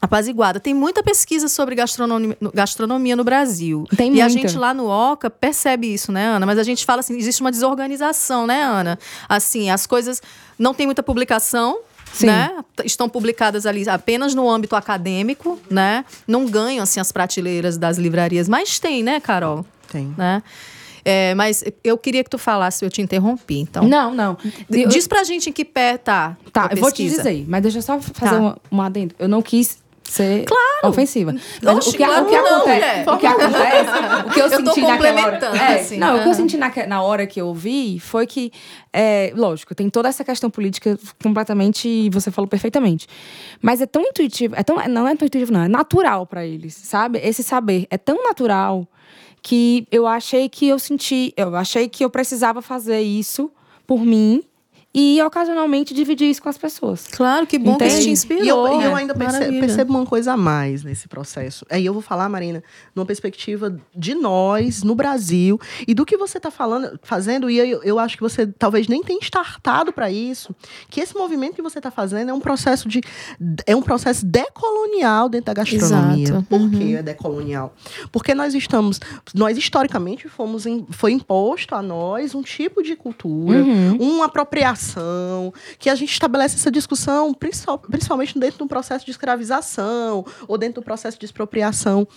apaziguada. Tem muita pesquisa sobre gastronomia, gastronomia no Brasil. Tem e a muita. gente lá no OCA percebe isso, né, Ana? Mas a gente fala assim, existe uma desorganização, né, Ana? Assim, as coisas não tem muita publicação. Sim. Né? Estão publicadas ali apenas no âmbito acadêmico, né? Não ganham assim as prateleiras das livrarias, mas tem, né, Carol? Tem. né? É, mas eu queria que tu falasse, eu te interrompi, então. Não, não. Diz pra gente em que pé tá. Tá, eu vou te dizer, mas deixa eu só fazer Tá. uma, uma adendo. Eu não quis ser ofensiva. Mas Oxe, o que, claro o que que não, acontece, mulher. o que acontece, o que eu, Eu senti naquela hora, complementando, é, assim. não, o que eu senti naque- na hora que eu ouvi foi que, é, lógico, tem toda essa questão política completamente, você falou perfeitamente. Mas é tão intuitivo, é tão, não é tão intuitivo não, é natural pra eles, sabe? Esse saber é tão natural que eu achei que eu senti, eu achei que eu precisava fazer isso por mim e ocasionalmente dividir isso com as pessoas. Claro, que bom que Entende? isso te E inspirou. eu, e eu né? ainda perce- Maravilha. percebo uma coisa a mais nesse processo. Aí eu vou falar, Marina, numa perspectiva de nós, no Brasil, e do que você está falando, fazendo, e eu, eu acho que você talvez nem tenha startado para isso, que esse movimento que você está fazendo é um processo de é um processo decolonial dentro da gastronomia. Exato. Por que é decolonial? Porque nós estamos, nós historicamente fomos em- foi imposto a nós um tipo de cultura, Uhum. uma apropriação, que a gente estabelece essa discussão principal- principalmente dentro do processo de escravização ou dentro do processo de expropriação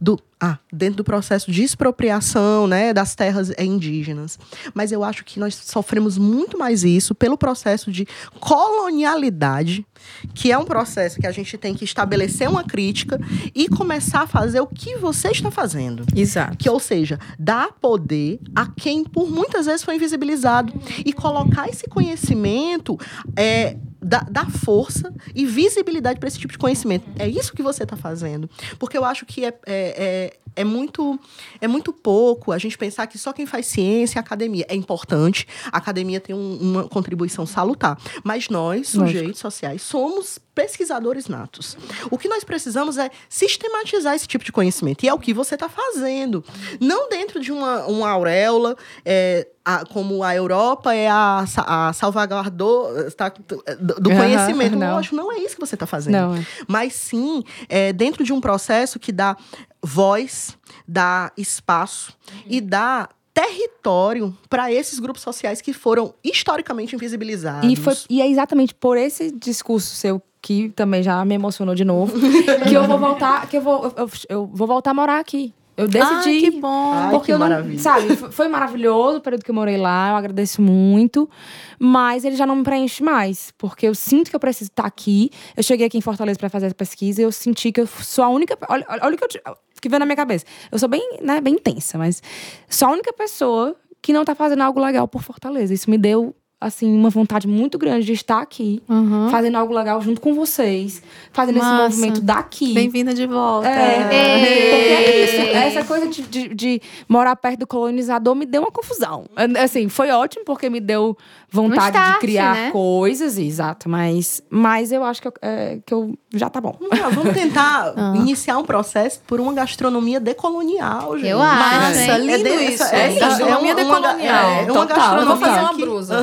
do ah, dentro do processo de expropriação né, das terras indígenas. Mas eu acho que nós sofremos muito mais isso pelo processo de colonialidade, que é um processo que a gente tem que estabelecer uma crítica e começar a fazer o que você está fazendo. Exato. Que, ou seja, dar poder a quem por muitas vezes foi invisibilizado. E colocar esse conhecimento é, dar, dar força e visibilidade para esse tipo de conhecimento. É isso que você está fazendo. Porque eu acho que é, é, é, muito, é muito pouco a gente pensar que só quem faz ciência é academia. É importante, a academia tem um, uma contribuição salutar. Mas nós, sujeitos sociais, somos pesquisadores natos. O que nós precisamos é sistematizar esse tipo de conhecimento. E é o que você está fazendo. Não dentro de uma, uma auréola, é, a, como a Europa é a, a salvaguardou tá, do, do conhecimento. Não. Lógico, não é isso que você está fazendo. Não. Mas sim, é, dentro de um processo que dá voz, dá espaço uhum. e dá território para esses grupos sociais que foram historicamente invisibilizados. E, foi, e é exatamente por esse discurso seu que também já me emocionou de novo, que eu vou voltar, que eu vou, eu, eu vou voltar a morar aqui. Eu decidi. Ai, que bom. Ai, porque que eu não, maravilha. sabe, foi maravilhoso o período que eu morei lá, eu agradeço muito, mas ele já não me preenche mais, porque eu sinto que eu preciso estar aqui. Eu cheguei aqui em Fortaleza para fazer essa pesquisa e eu senti que eu sou a única, olha, olha o que eu que veio na minha cabeça. Eu sou bem, né, bem intensa, mas sou a única pessoa que não tá fazendo algo legal por Fortaleza. Isso me deu assim, uma vontade muito grande de estar aqui, uhum. fazendo algo legal junto com vocês, fazendo Massa. esse movimento daqui. Bem-vinda de volta. É, é. Porque é isso. Essa coisa de, de, de, morar perto do colonizador me deu uma confusão. Assim, foi ótimo porque me deu vontade start, de criar né? coisas, exato. Mas, mas eu acho que eu, é, que eu já tá bom. Não, vamos tentar ah. iniciar um processo por uma gastronomia decolonial, gente. Eu acho. Nossa, lindo é isso. É, é, gastronomia decolonial. É, uma gastronomia. Eu vou fazer uma brusa.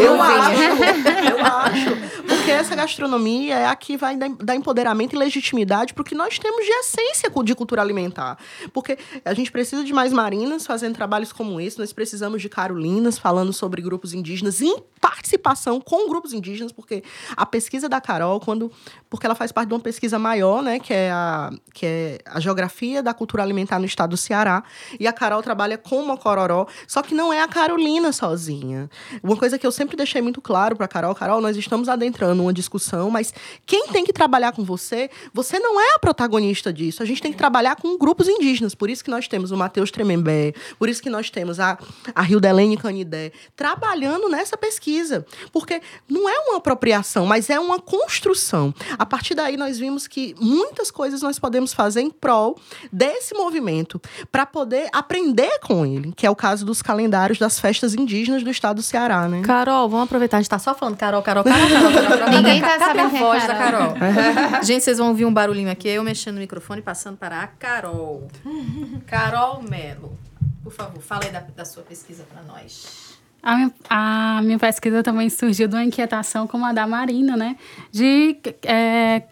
Eu acho. Eu acho. Porque essa gastronomia é a que vai dar empoderamento e legitimidade para o que nós temos de essência de cultura alimentar. Porque a gente precisa de mais marinas fazendo trabalhos como esse, nós precisamos de Carolinas falando sobre grupos indígenas em participação com grupos indígenas, porque a pesquisa da Carol, quando porque ela faz parte de uma pesquisa maior, né, que é a, que é a geografia da cultura alimentar no estado do Ceará, e a Carol trabalha com o Mocororó, só que não é a Carolina sozinha. Uma coisa que eu sempre deixei muito claro para Carol, Carol, nós estamos adentrando uma discussão, mas quem tem que trabalhar com você, você não é a protagonista disso. A gente tem que trabalhar com grupos indígenas, por isso que nós temos o Matheus Tremembé, por isso que nós temos a, a Hildelene Canidé, trabalhando nessa pesquisa, porque não é uma apropriação, mas é uma construção. A partir daí, nós vimos que muitas coisas nós podemos fazer em prol desse movimento, para poder aprender com ele, que é o caso dos calendários das festas indígenas do estado do Ceará, né? Carol, vamos aproveitar, a gente está só falando Carol, Carol, Carol, Carol, Carol, Carol. Ninguém tá sabendo a voz da Carol? gente, vocês vão ouvir um barulhinho aqui, eu mexendo no microfone e passando para a Carol. Carol Melo, por favor, fala aí da, da sua pesquisa para nós. A minha, a minha, pesquisa também surgiu de uma inquietação como a da Marina, né? De é,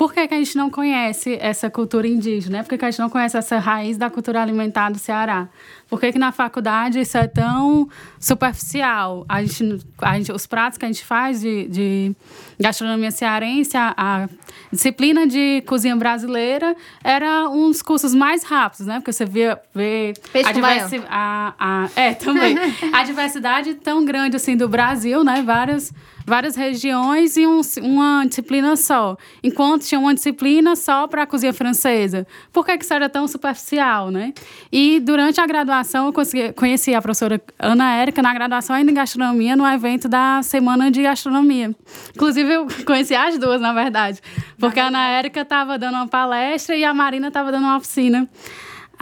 por que, que, a gente não conhece essa cultura indígena? Né? Por que, que, a gente não conhece essa raiz da cultura alimentar do Ceará? Por que, que na faculdade isso é tão superficial? A gente, a gente, os pratos que a gente faz de, de gastronomia cearense, a, a, disciplina de cozinha brasileira era uns cursos mais rápidos, né? Porque você vê, vê a, diversi, a, a, é, também, a diversidade tão grande assim do Brasil, né? Várias várias regiões e um, uma disciplina só. Enquanto tinha uma disciplina só para a cozinha francesa. Por que, que isso era tão superficial, né? E durante a graduação, eu consegui, conheci a professora Ana Érica na graduação ainda em gastronomia, no evento da Semana de Gastronomia. Inclusive, eu conheci as duas, na verdade. Porque a Ana Érica estava dando uma palestra e a Marina estava dando uma oficina.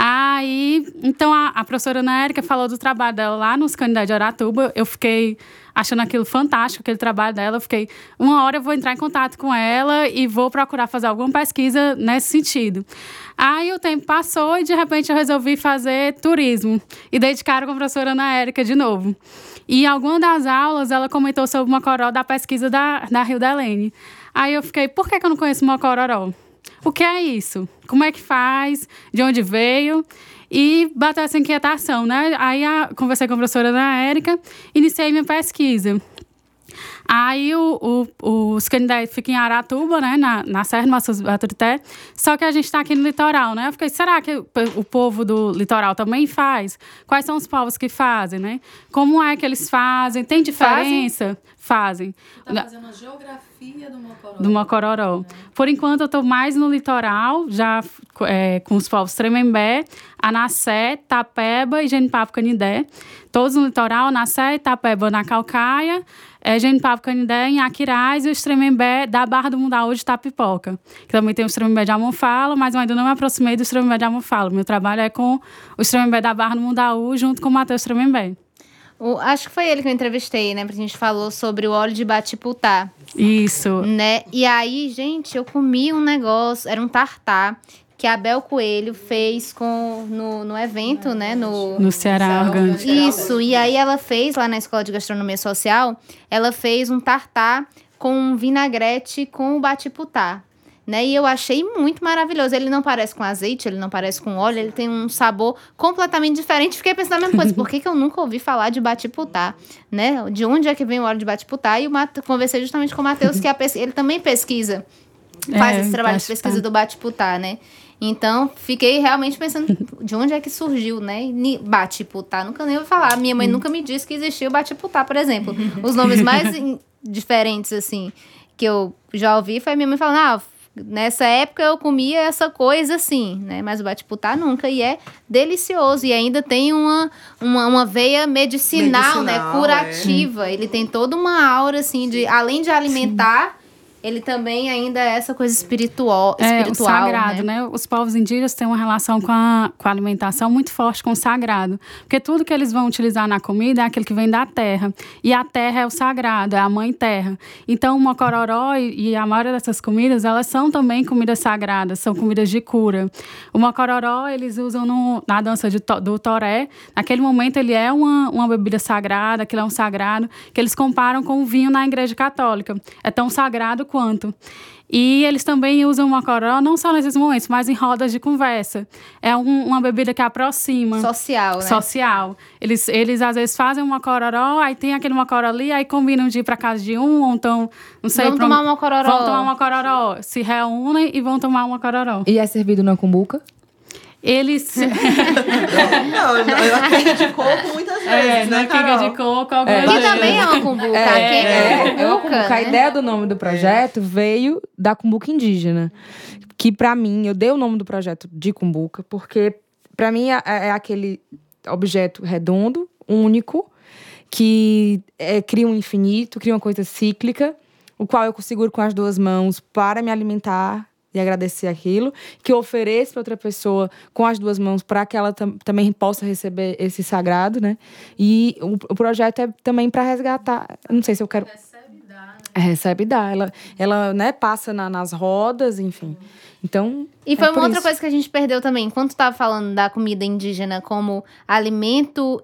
Aí, então a, a professora Ana Érica falou do trabalho dela lá nos candidatos de Aratuba. Eu fiquei achando aquilo fantástico, aquele trabalho dela. Eu fiquei, uma hora eu vou entrar em contato com ela e vou procurar fazer alguma pesquisa nesse sentido. Aí o tempo passou e de repente eu resolvi fazer turismo e dedicar com a professora Ana Érica de novo. E em alguma das aulas ela comentou sobre o Mocoró da pesquisa da, da Rio da Helene. Aí eu fiquei, por que, que eu não conheço Mocororó? O que é isso? Como é que faz? De onde veio? E bateu essa inquietação, né? Aí a, conversei com a professora Ana Érica, iniciei minha pesquisa. Aí o, o, os candidatos ficam em Aratuba, né, na, na Serra do Maçãs Baturité, só que a gente está aqui no litoral, né? Eu fiquei, será que o, povo do litoral também faz? Quais são os povos que fazem, né? Como é que eles fazem? Tem diferença? Fazem. Está fazendo a geografia do Mocororó. Do Mocororó. É. Por enquanto, eu estou mais no litoral, já é, com os povos Tremembé, Anassé, Tapeba e Genipapo Canidé. Todos no litoral, Anassé, Tapeba na Calcaia, é, Genipapo Canidé em Aquiraz e o Extremembé da Barra do Mundaú de Tapipoca. Que também tem o Extremembé de Amonfalo, mas eu ainda não me aproximei do Extremembé de Amonfalo. Meu trabalho é com o Extremembé da Barra do Mundaú junto com o Matheus Extremembé. O, acho que foi ele que eu entrevistei, né? Porque a gente falou sobre o óleo de batiputá. Isso. Né? E aí, gente, eu comi um negócio, era um tartar que a Bel Coelho fez com no, no evento, né? No, no Ceará Orgânico. Isso, e aí ela fez lá na Escola de Gastronomia Social, ela fez um tartar com um vinagrete com o batiputá. Né? E eu achei muito maravilhoso. Ele não parece com azeite, ele não parece com óleo, ele tem um sabor completamente diferente. Fiquei pensando a mesma coisa, por que, que eu nunca ouvi falar de batiputá? Né? De onde é que vem o óleo de batiputá? E eu conversei justamente com o Matheus, que é ele também pesquisa, faz é, esse trabalho de pesquisa do batiputá, né? Então, fiquei realmente pensando de onde é que surgiu, né? Batiputá, nunca nem ouvi falar. Minha mãe nunca me disse que existia o Batiputá, por exemplo. Os nomes mais diferentes, assim, que eu já ouvi foi minha mãe falando, ah, Nessa época eu comia essa coisa assim, né? Mas o batiputá nunca. E é delicioso. E ainda tem uma, uma, uma veia medicinal, né? medicinal né? Curativa. É. Ele tem toda uma aura, assim, de além de alimentar. Ele também ainda é essa coisa espiritual, é, espiritual o sagrado, né? né? Os povos indígenas têm uma relação com a, com a alimentação muito forte com o sagrado, porque tudo que eles vão utilizar na comida é aquilo que vem da terra, e a terra é o sagrado, é a mãe terra. Então, o mocororó e, e a maioria dessas comidas, elas são também comidas sagradas, são comidas de cura. O mocororó, eles usam no, na dança de, do toré, naquele momento ele é uma, uma bebida sagrada, aquilo é um sagrado, que eles comparam com o vinho na igreja católica. É tão sagrado quanto. E eles também usam o mocoró não só nesses momentos, mas em rodas de conversa. É um, uma bebida que aproxima. Social, né? Social. Eles, eles às vezes fazem um mocoró, aí tem aquele mocoró ali, aí combinam de ir para casa de um, ou então, não sei... Vão tomar um mocoró. Vão tomar um mocoró. Se reúnem e vão tomar um mocoró. E é servido na cumbuca? Eles. não, a quenga de coco muitas é, vezes, é, né? Quenga de coco, algumas é. Que também é uma cumbuca. É, é, é, é uma cumbuca. Né? A ideia do nome do projeto veio da cumbuca indígena. Que para mim, eu dei o nome do projeto de cumbuca, porque para mim é, é, aquele objeto redondo, único, que é, cria um infinito, cria uma coisa cíclica, o qual eu seguro com as duas mãos para me alimentar e agradecer aquilo, que eu ofereço para outra pessoa com as duas mãos para que ela tam também possa receber esse sagrado, né? E o, o projeto é também para resgatar. Não sei se eu quero. Recebe e dá. Né? É, recebe e dá. Ela, ela né, passa na, nas rodas, enfim. Então. E foi é uma outra isso. coisa que a gente perdeu também. Enquanto estava falando da comida indígena como alimento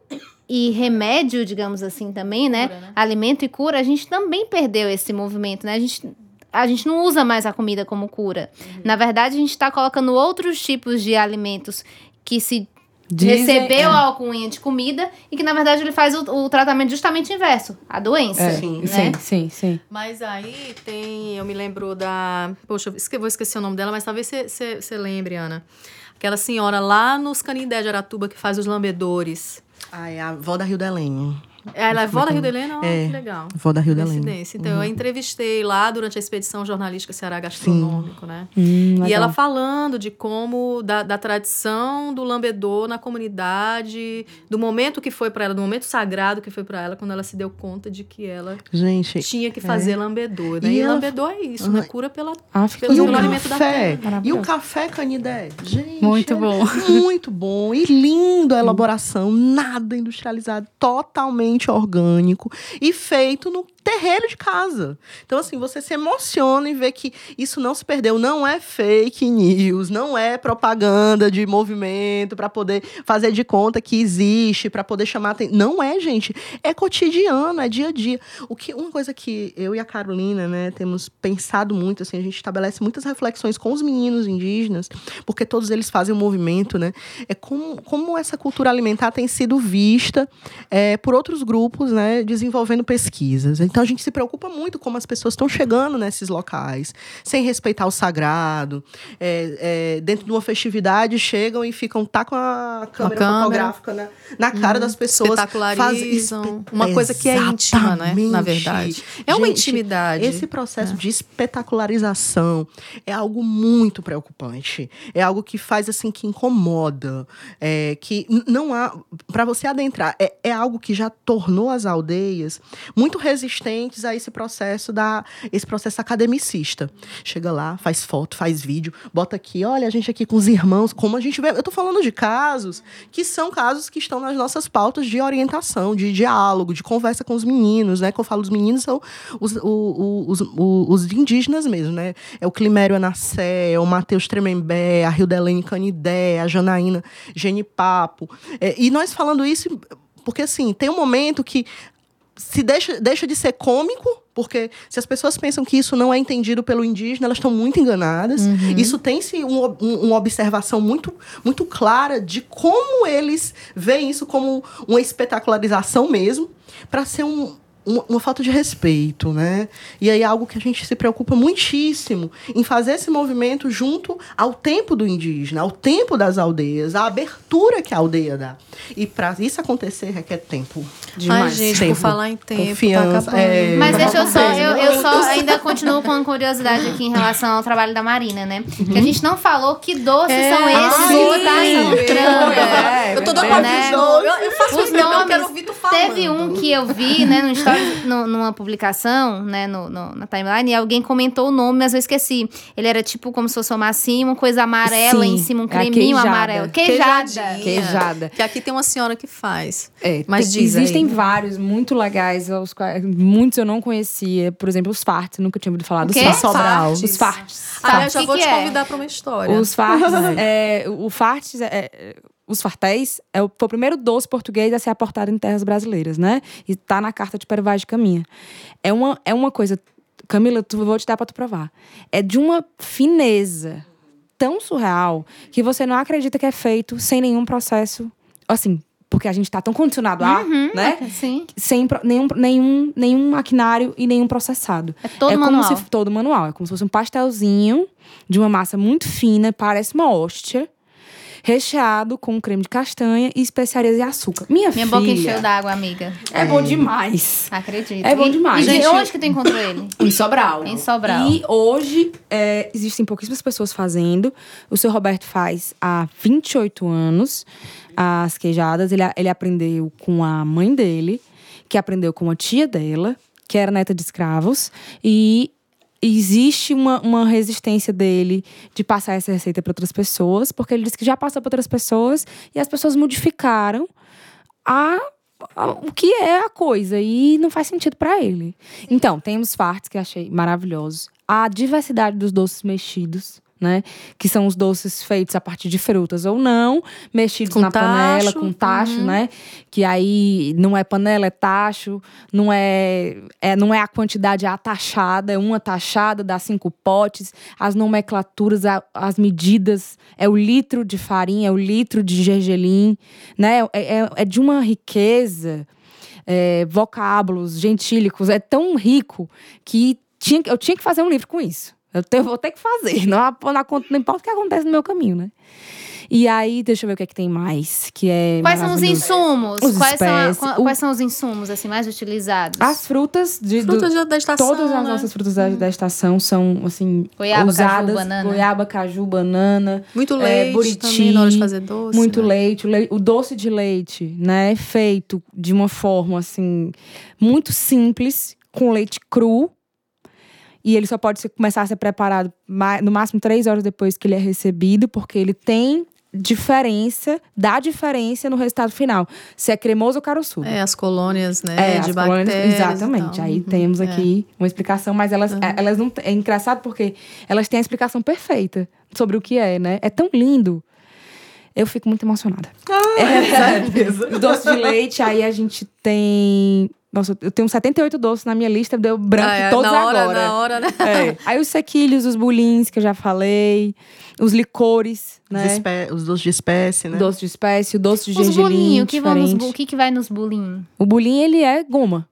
e remédio, digamos assim, também, né? Cura, né? Alimento e cura, a gente também perdeu esse movimento, né? A gente a gente não usa mais a comida como cura. Uhum. Na verdade, a gente está colocando outros tipos de alimentos que se Dizem, recebeu é. a alcunha de comida e que, na verdade, ele faz o, o tratamento justamente inverso, a doença. É, sim, né? sim, sim, sim. Mas aí tem. Eu me lembro da. Poxa, eu vou esquecer o nome dela, mas talvez você lembre, Ana. Aquela senhora lá nos Canindé de Aratuba que faz os lambedores. Ah, é a avó da Rio da Lenha. Ela é vó da Rio de Helena? É, que legal. Vó da Rio de Helena. Então, uhum. eu a entrevistei lá durante a expedição jornalística Ceará Gastronômico, Sim. né? Hum, e ela falando de como, da, da tradição do lambedor na comunidade, do momento que foi para ela, do momento sagrado que foi para ela, quando ela se deu conta de que ela Gente, tinha que fazer é. lambedor. Né? E, e ela... lambedor é isso, uhum. né? Cura pela, ah, pelo, pelo alimento café? da terra. E o café canidé? Gente, muito bom. Muito bom. E lindo a elaboração, nada industrializado, totalmente orgânico e feito no terreiro de casa. Então, assim, você se emociona em ver que isso não se perdeu. Não é fake news, não é propaganda de movimento para poder fazer de conta que existe, para poder chamar atenção. Não é, gente. É cotidiano, é dia a dia. O que, uma coisa que eu e a Carolina, né, temos pensado muito, assim, a gente estabelece muitas reflexões com os meninos indígenas, porque todos eles fazem um movimento, né? É como, como essa cultura alimentar tem sido vista é, por outros grupos, né, desenvolvendo pesquisas. Então a gente se preocupa muito como as pessoas estão chegando nesses locais, sem respeitar o sagrado. É, é, dentro de uma festividade, chegam e ficam, tá com a câmera, câmera. fotográfica na, na cara hum, das pessoas. Espetacularizam. Uma coisa que é íntima, né? Na verdade. É gente, uma intimidade. Esse processo é. de espetacularização é algo muito preocupante. É algo que faz assim, que incomoda. É, que não há. para você adentrar, é, é algo que já tornou as aldeias muito resistentes a esse processo da esse processo academicista. Chega lá, faz foto, faz vídeo, bota aqui, olha a gente aqui com os irmãos, como a gente vê. Eu tô falando de casos que são casos que estão nas nossas pautas de orientação, de diálogo, de conversa com os meninos, né? Que eu falo os meninos são os, o, os, os, indígenas mesmo, né? É o Climério Anacé, é o Matheus Tremembé, a Hildelene Canidé, a Janaína Genipapo. É, e nós falando isso porque, assim, tem um momento que se deixa, deixa de ser cômico, porque se as pessoas pensam que isso não é entendido pelo indígena, elas estão muito enganadas. Uhum. Isso tem-se um, um, uma observação muito, muito clara de como eles veem isso como uma espetacularização mesmo, para ser um, uma, uma, falta de respeito, né? E aí algo que a gente se preocupa muitíssimo em fazer esse movimento junto ao tempo do indígena, ao tempo das aldeias, à abertura que a aldeia dá. E para isso acontecer requer tempo. Demais. Ai, gente, tempo, por falar em tempo, tá confiança. Tá é... Mas deixa eu só, eu, eu só ainda continuo com curiosidade aqui em relação ao trabalho da Marina, né? Uhum. Que a gente não falou que doces é, são esses que tá entrando. É, eu tô doida né? eu, eu faço Os nomes, eu quero ouvir tu falando. Teve um que eu vi, né, no stories, no, numa publicação, né, no, no, na timeline, e alguém comentou o nome, mas eu esqueci. Ele era tipo como se fosse uma massinha, uma coisa amarela Sim, em cima, um creminho amarelo. Queijada. Queijada. Que aqui tem uma senhora que faz. É, mas tem, diz Existem aí. vários muito legais, os quais, muitos eu não conhecia. Por exemplo, os farts, nunca tinha ouvido falar dos quê? farts. Sobral. Os farts. Ah, eu já Que vou que te é? convidar pra uma história. Os farts, é, o farts é, é- os fartéis é o, foi o primeiro doce português a ser aportado em terras brasileiras, né? E tá na carta de Pervaz de Caminha. É uma, é uma coisa, Camila, tu, vou te dar pra tu provar. É de uma fineza tão surreal que você não acredita que é feito sem nenhum processo, assim, porque a gente tá tão condicionado a, Uhum, né? Sim. Sem nenhum, nenhum, nenhum maquinário e nenhum processado. É todo é manual. como se todo manual. É como se fosse um pastelzinho de uma massa muito fina, parece uma hóstia, recheado com creme de castanha e especiarias e açúcar. Minha, Minha filha, boca encheu d'água, amiga. é bom demais. Acredito. É bom E- demais. E, de Gente, onde que tu encontrou ele? Em Sobral. Em Sobral. E hoje é, existem pouquíssimas pessoas fazendo. O seu Roberto faz há 28 anos as queijadas. Ele, ele aprendeu com a mãe dele, que aprendeu com a tia dela, que era neta de escravos. E existe uma, uma resistência dele de passar essa receita para outras pessoas, porque ele disse que já passou para outras pessoas e as pessoas modificaram a, o que é a coisa e não faz sentido para ele. Então, temos farts que achei maravilhosos. A diversidade dos doces mexidos, né? Que são os doces feitos a partir de frutas ou não, mexidos Com na panela, tacho, com tacho, uhum. né? Que aí não é panela, é tacho, não é, é não é a quantidade atachada, é uma tachada, dá cinco potes, as nomenclaturas, a- as medidas, é o litro de farinha, é o litro de gergelim, né? É, é, é de uma riqueza, é, vocábulos, gentílicos, é tão rico que tinha, que- eu tinha que fazer um livro com isso. Eu, te- eu vou ter que fazer, não, não, não importa o que acontece no meu caminho, né? E aí, deixa eu ver o que é que tem mais, que é Quais são os insumos? Os quais, são a- espécies, o- quais são os insumos assim mais utilizados? As frutas de, do- Frutas da- da estação, Todas as né? nossas frutas da, da estação são, assim, Goiaba, caju, usadas. banana. Goiaba, caju, banana. Muito é, leite buriti, também na hora de fazer doce. Muito né? leite, o lei- o doce de leite, né? é Feito de uma forma, assim, muito simples, com leite cru. E ele só pode começar a ser preparado no máximo três horas depois que ele é recebido, porque ele tem diferença, dá diferença no resultado final. Se é cremoso ou caroçudo. É, as colônias, né? É, de as colônias- bactérias. e Exatamente. Aí Uhum, temos é. aqui uma explicação, mas elas, elas não. É engraçado porque elas têm a explicação perfeita sobre o que é, né? É tão lindo. Eu fico muito emocionada. É, doce de leite, aí a gente tem. Nossa, eu tenho 78 doces na minha lista, deu branco Ah, é, todos na hora, agora. Na hora, né? É. Aí os sequilhos, os bulins, que eu já falei, os licores, Os, né? espé- os doces de espécie, né? Doce de espécie, o doce de Os gergelim, bolinhos, o que, vão nos diferente. bu- o que, que vai nos bolinhos? O bulim, ele é goma.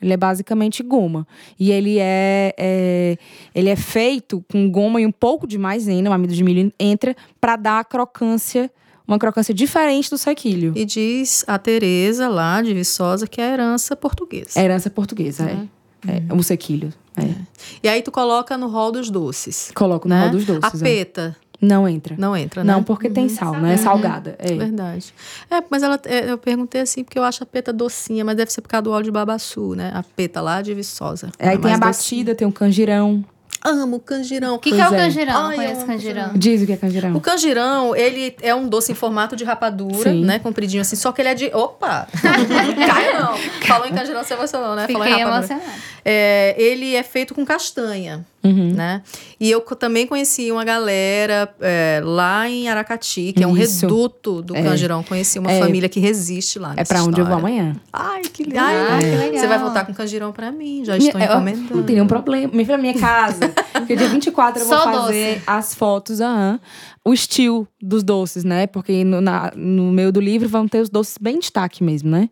Ele é basicamente goma. E ele é, é- ele é feito com goma e um pouco de maisena, o amido de milho entra, para dar a crocância, uma crocância diferente do sequilho. E diz a Tereza lá, de Viçosa, que é a herança portuguesa. É herança portuguesa, é. É, o sequilho. é. E aí tu coloca no rol dos doces. Coloco no né? rol dos doces. A é. peta. Não entra. Não entra, né? Não, porque tem sal, né? É salgada. É. Verdade. É, mas ela, é, eu perguntei assim, porque eu acho a peta docinha, mas deve ser por causa do óleo de babaçu, né? A peta lá de Viçosa. Aí É tem a batida, tem o canjirão. Amo canjirão. O que, que é o é. canjirão? Ai, amo canjirão? Diz o que é canjirão. O canjirão, ele é um doce em formato de rapadura, Sim. né? Compridinho assim, só que ele é de. Opa! Cai não! Falou em canjirão, você emocionou, né? Falou em Fiquei rapadura. emocionada. É, ele é feito com castanha, Uhum. né? E eu também conheci uma galera é, lá em Aracati, que é um Isso. reduto do É. Canjirão. Conheci uma É. família que resiste lá. É pra onde eu vou amanhã. Ai, que, Ah, ai, que legal. Você vai voltar com canjirão pra mim, já Minha- estou ó, encomendando. Não tem nenhum problema. Minha filha, minha casa. Porque dia 24 eu vou Só fazer doce. as fotos, aham. o estilo dos doces, né? Porque no, na- no meio do livro vão ter os doces bem em destaque mesmo, né?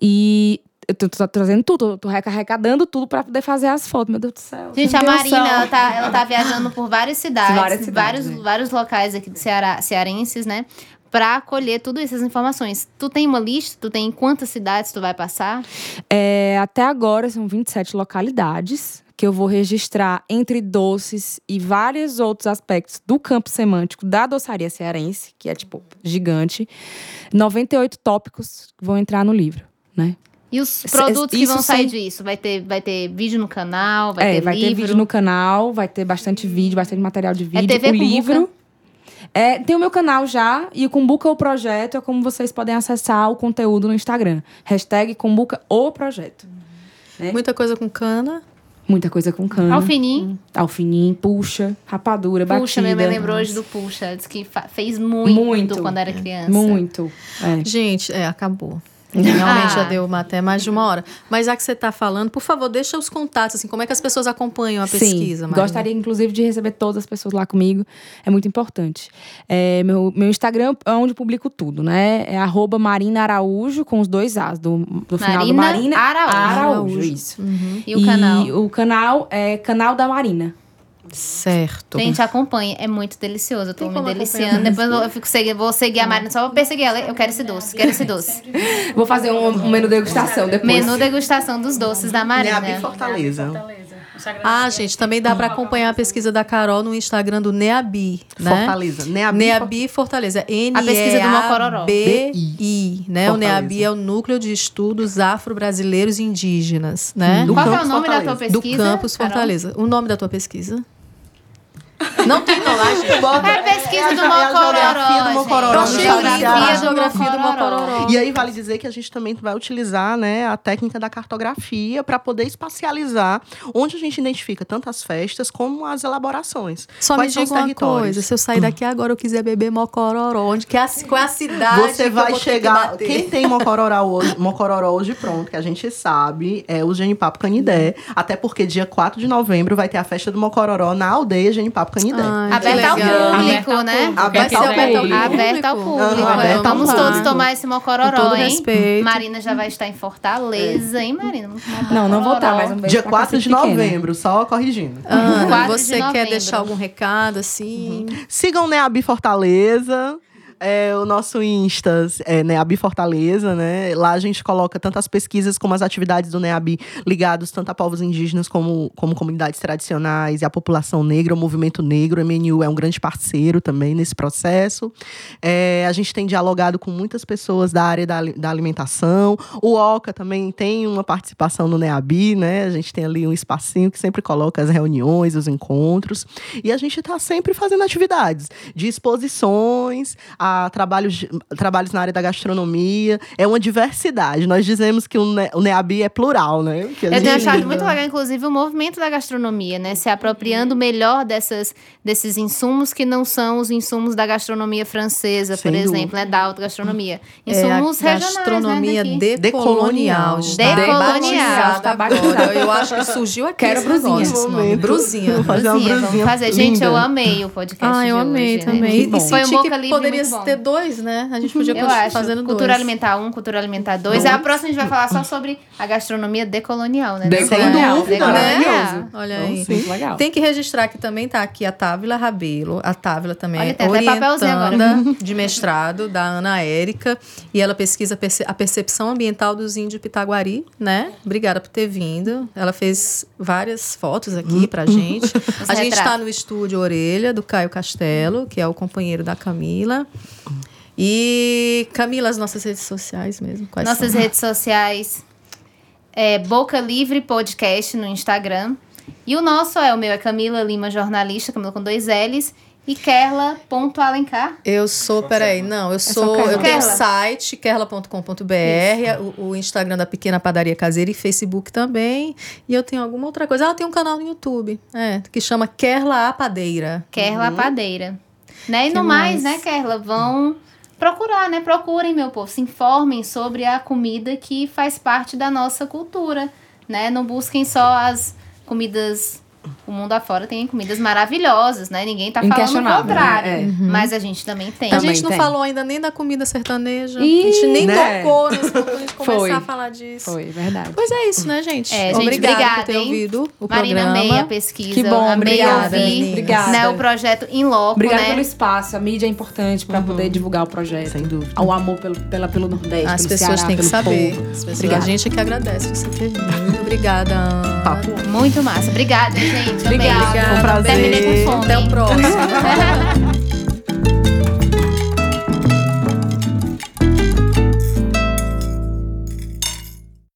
E eu tô, tô trazendo tudo, eu tô arrecadando tudo pra poder fazer as fotos. Meu Deus do céu. Gente, a Marina, noção. ela tá, ela tá viajando por várias cidades, Várias cidades, vários, é. vários locais aqui do Ceará, cearenses, né? Pra colher tudo essas informações. Tu tem uma lista? Tu tem quantas cidades tu vai passar? É, até agora são 27 localidades que eu vou registrar entre doces e vários outros aspectos do campo semântico da doçaria cearense, que é tipo gigante. 98 tópicos vão entrar no livro, né? E os Isso- produtos que isso vão sair sem- disso? Vai ter, vai ter vídeo no canal? Vai é, ter vai livro? ter vídeo no canal, vai ter bastante vídeo, bastante material de vídeo. TV o Cumbuca? livro. É, tem o meu canal já, e o Cumbuca o Projeto é como vocês podem acessar o conteúdo no Instagram. Hashtag Cumbuca o Projeto. né? Muita coisa com cana. Muita coisa com cana. Alfinim. Alfinim, puxa, rapadura, Puxa, minha batida. mãe lembrou hoje do Puxa. Diz que fez muito, Muito. quando era criança. Muito. É. Gente, é, acabou. Realmente Ah. já deu uma- até mais de uma hora. Mas já que você está falando, por favor, deixa os contatos, assim, como é que as pessoas acompanham a pesquisa, Sim, Marina? gostaria inclusive de receber todas as pessoas lá comigo. É muito importante. É, meu, meu Instagram é onde publico tudo, né? É arroba Marina Araújo, com os dois As, do, do final do Marina Marina. Araújo. Araújo, isso. E o canal? o canal é Canal da Marina. Certo. Gente, acompanha. É muito delicioso. Eu tô Tem me deliciando. Depois eu fico seguindo, vou seguir a Marina só pra perseguir ela. Eu quero esse doce, quero esse doce. Vou fazer um, um menu degustação depois. Menu degustação dos doces da Marina. Neabi Fortaleza. Ah, gente, também dá para acompanhar a pesquisa da Carol no Instagram do Neabi, né? Fortaleza. Neabi, Neabi Fortaleza. N A pesquisa do Mocororó. B I, né? O. Neabi é o Núcleo de Estudos Afro-Brasileiros Indígenas, né? Do Qual que é o Campus nome da tua Fortaleza. Do pesquisa? Campus Carol? Fortaleza. O nome da tua pesquisa? Não tem gente. Bota- É a pesquisa é a do ge- é a geografia do Mocororó, Mocororó. Mocororó. E aí vale dizer que a gente também vai utilizar né, a técnica da cartografia para poder espacializar onde a gente identifica tanto as festas como as elaborações. Só Quais me são diga os uma territórios? coisa, se eu sair daqui agora eu quiser beber Mocororó, onde que é a, qual é a cidade que Você eu vai que chegar. bater? Quem tem Mocororó hoje, Mocororó hoje pronto, que a gente sabe, é o Genipapo Canidé. Até porque dia 4 de novembro vai ter a festa do Mocororó na aldeia Genipapo Canidé. Ai, Aberta ao público, né? Aberta ao aberta ao público. Aberta ao público. ao Vamos todos público. tomar esse mocororó, todo hein? respeito. Marina já vai estar em Fortaleza, hein, Marina? Não, não vou estar, mas um beijo Dia pra 4 de novembro, só corrigindo. Ana, 4 de você quer deixar algum recado, assim? Sigam o Neabi Fortaleza. É, o nosso Insta é Neabi Fortaleza, né? Lá a gente coloca tanto as pesquisas como as atividades do Neabi ligados tanto a povos indígenas como, como comunidades tradicionais e a população negra, o movimento negro. O MNU é um grande parceiro também nesse processo. É, a gente tem dialogado com muitas pessoas da área da, da alimentação. O OCA também tem uma participação no NEABI, né? A gente tem ali um espacinho que sempre coloca as reuniões, os encontros. E a gente está sempre fazendo atividades de exposições, a trabalhos, de- trabalhos na área da gastronomia. É uma diversidade. Nós dizemos que o, Ne- o NEABI é plural, né? Que a Eu tenho achado muito legal, inclusive, o movimento da gastronomia, né? Se apropriando melhor dessas, desses insumos que não são os insumos da gastronomia francesa, por Sem exemplo, né? Da alta gastronomia. É Insumos a regionais, gastronomia né? decolonial. Está Decolonial. Eu acho que surgiu aqui Quero brusinha. Brusinha. Fazer vamos fazer. Gente, linda. eu amei o podcast Ah, eu de amei hoje, também. Né? E Foi um que poderia bom. ter dois, né? A gente podia Eu continuar acho. fazendo Cultura dois. alimentar 1, um, cultura alimentar 2. A próxima a gente vai falar só sobre a gastronomia decolonial, né? Decolonial, dúvida, Decolonial. Olha aí. Muito legal. Tem que registrar que também tá aqui a Távila Rabelo. A Távila também Olha, é tem até papelzinho agora. orientanda de mestrado da Ana Érica. E ela pesquisa a percepção ambiental dos índios Pitaguari, né? Obrigada por ter vindo. Ela fez várias fotos aqui pra gente. a gente está no estúdio Orelha, do Caio Castelo, que é o companheiro da Camila. E, Camila, as nossas redes sociais mesmo. Quais Nossas são? redes sociais é Boca Livre Podcast no Instagram. E o nosso é o meu, é Camila Lima Jornalista, Camila com dois L's. E Kerla.alencar. Eu sou, peraí, não, eu sou, Kerla. eu tenho site kerla.com.br, o, o Instagram da Pequena Padaria Caseira e Facebook também. E eu tenho alguma outra coisa. Ela tem um canal no YouTube, é, que chama Kerla a Padeira. Kerla Padeira. Né? E no mais, mais? né, Kerla, vão procurar, né? Procurem, meu povo, se informem sobre a comida que faz parte da nossa cultura, né? Não busquem só as comidas o mundo afora tem comidas maravilhosas, né? Ninguém tá falando o Inquestionável, contrário. né? É. Mas a gente também tem. A Também gente não tem. falou ainda nem da comida sertaneja. Ih, a gente nem né? tocou gente começar Foi. a falar disso. Foi, verdade. Pois é isso, né, gente? É, gente, Obrigada obrigada, por ter hein? ouvido o Marina, programa. amei a pesquisa. Que bom, amei obrigada, ouvir. Obrigada. né, o projeto em loco, Obrigada né? pelo espaço. A mídia é importante para poder divulgar o projeto. Sem dúvida. O amor pelo, pela, pelo Nordeste, As pelo pessoas Ceará, têm que pelo saber. pessoas- Obrigada. A gente é que agradece você ter vindo. Muito obrigada, Ana. Papo Muito massa. Obrigada, gente. Amei. Obrigada. Obrigada. Foi um prazer. Terminei com fome. Até o próximo.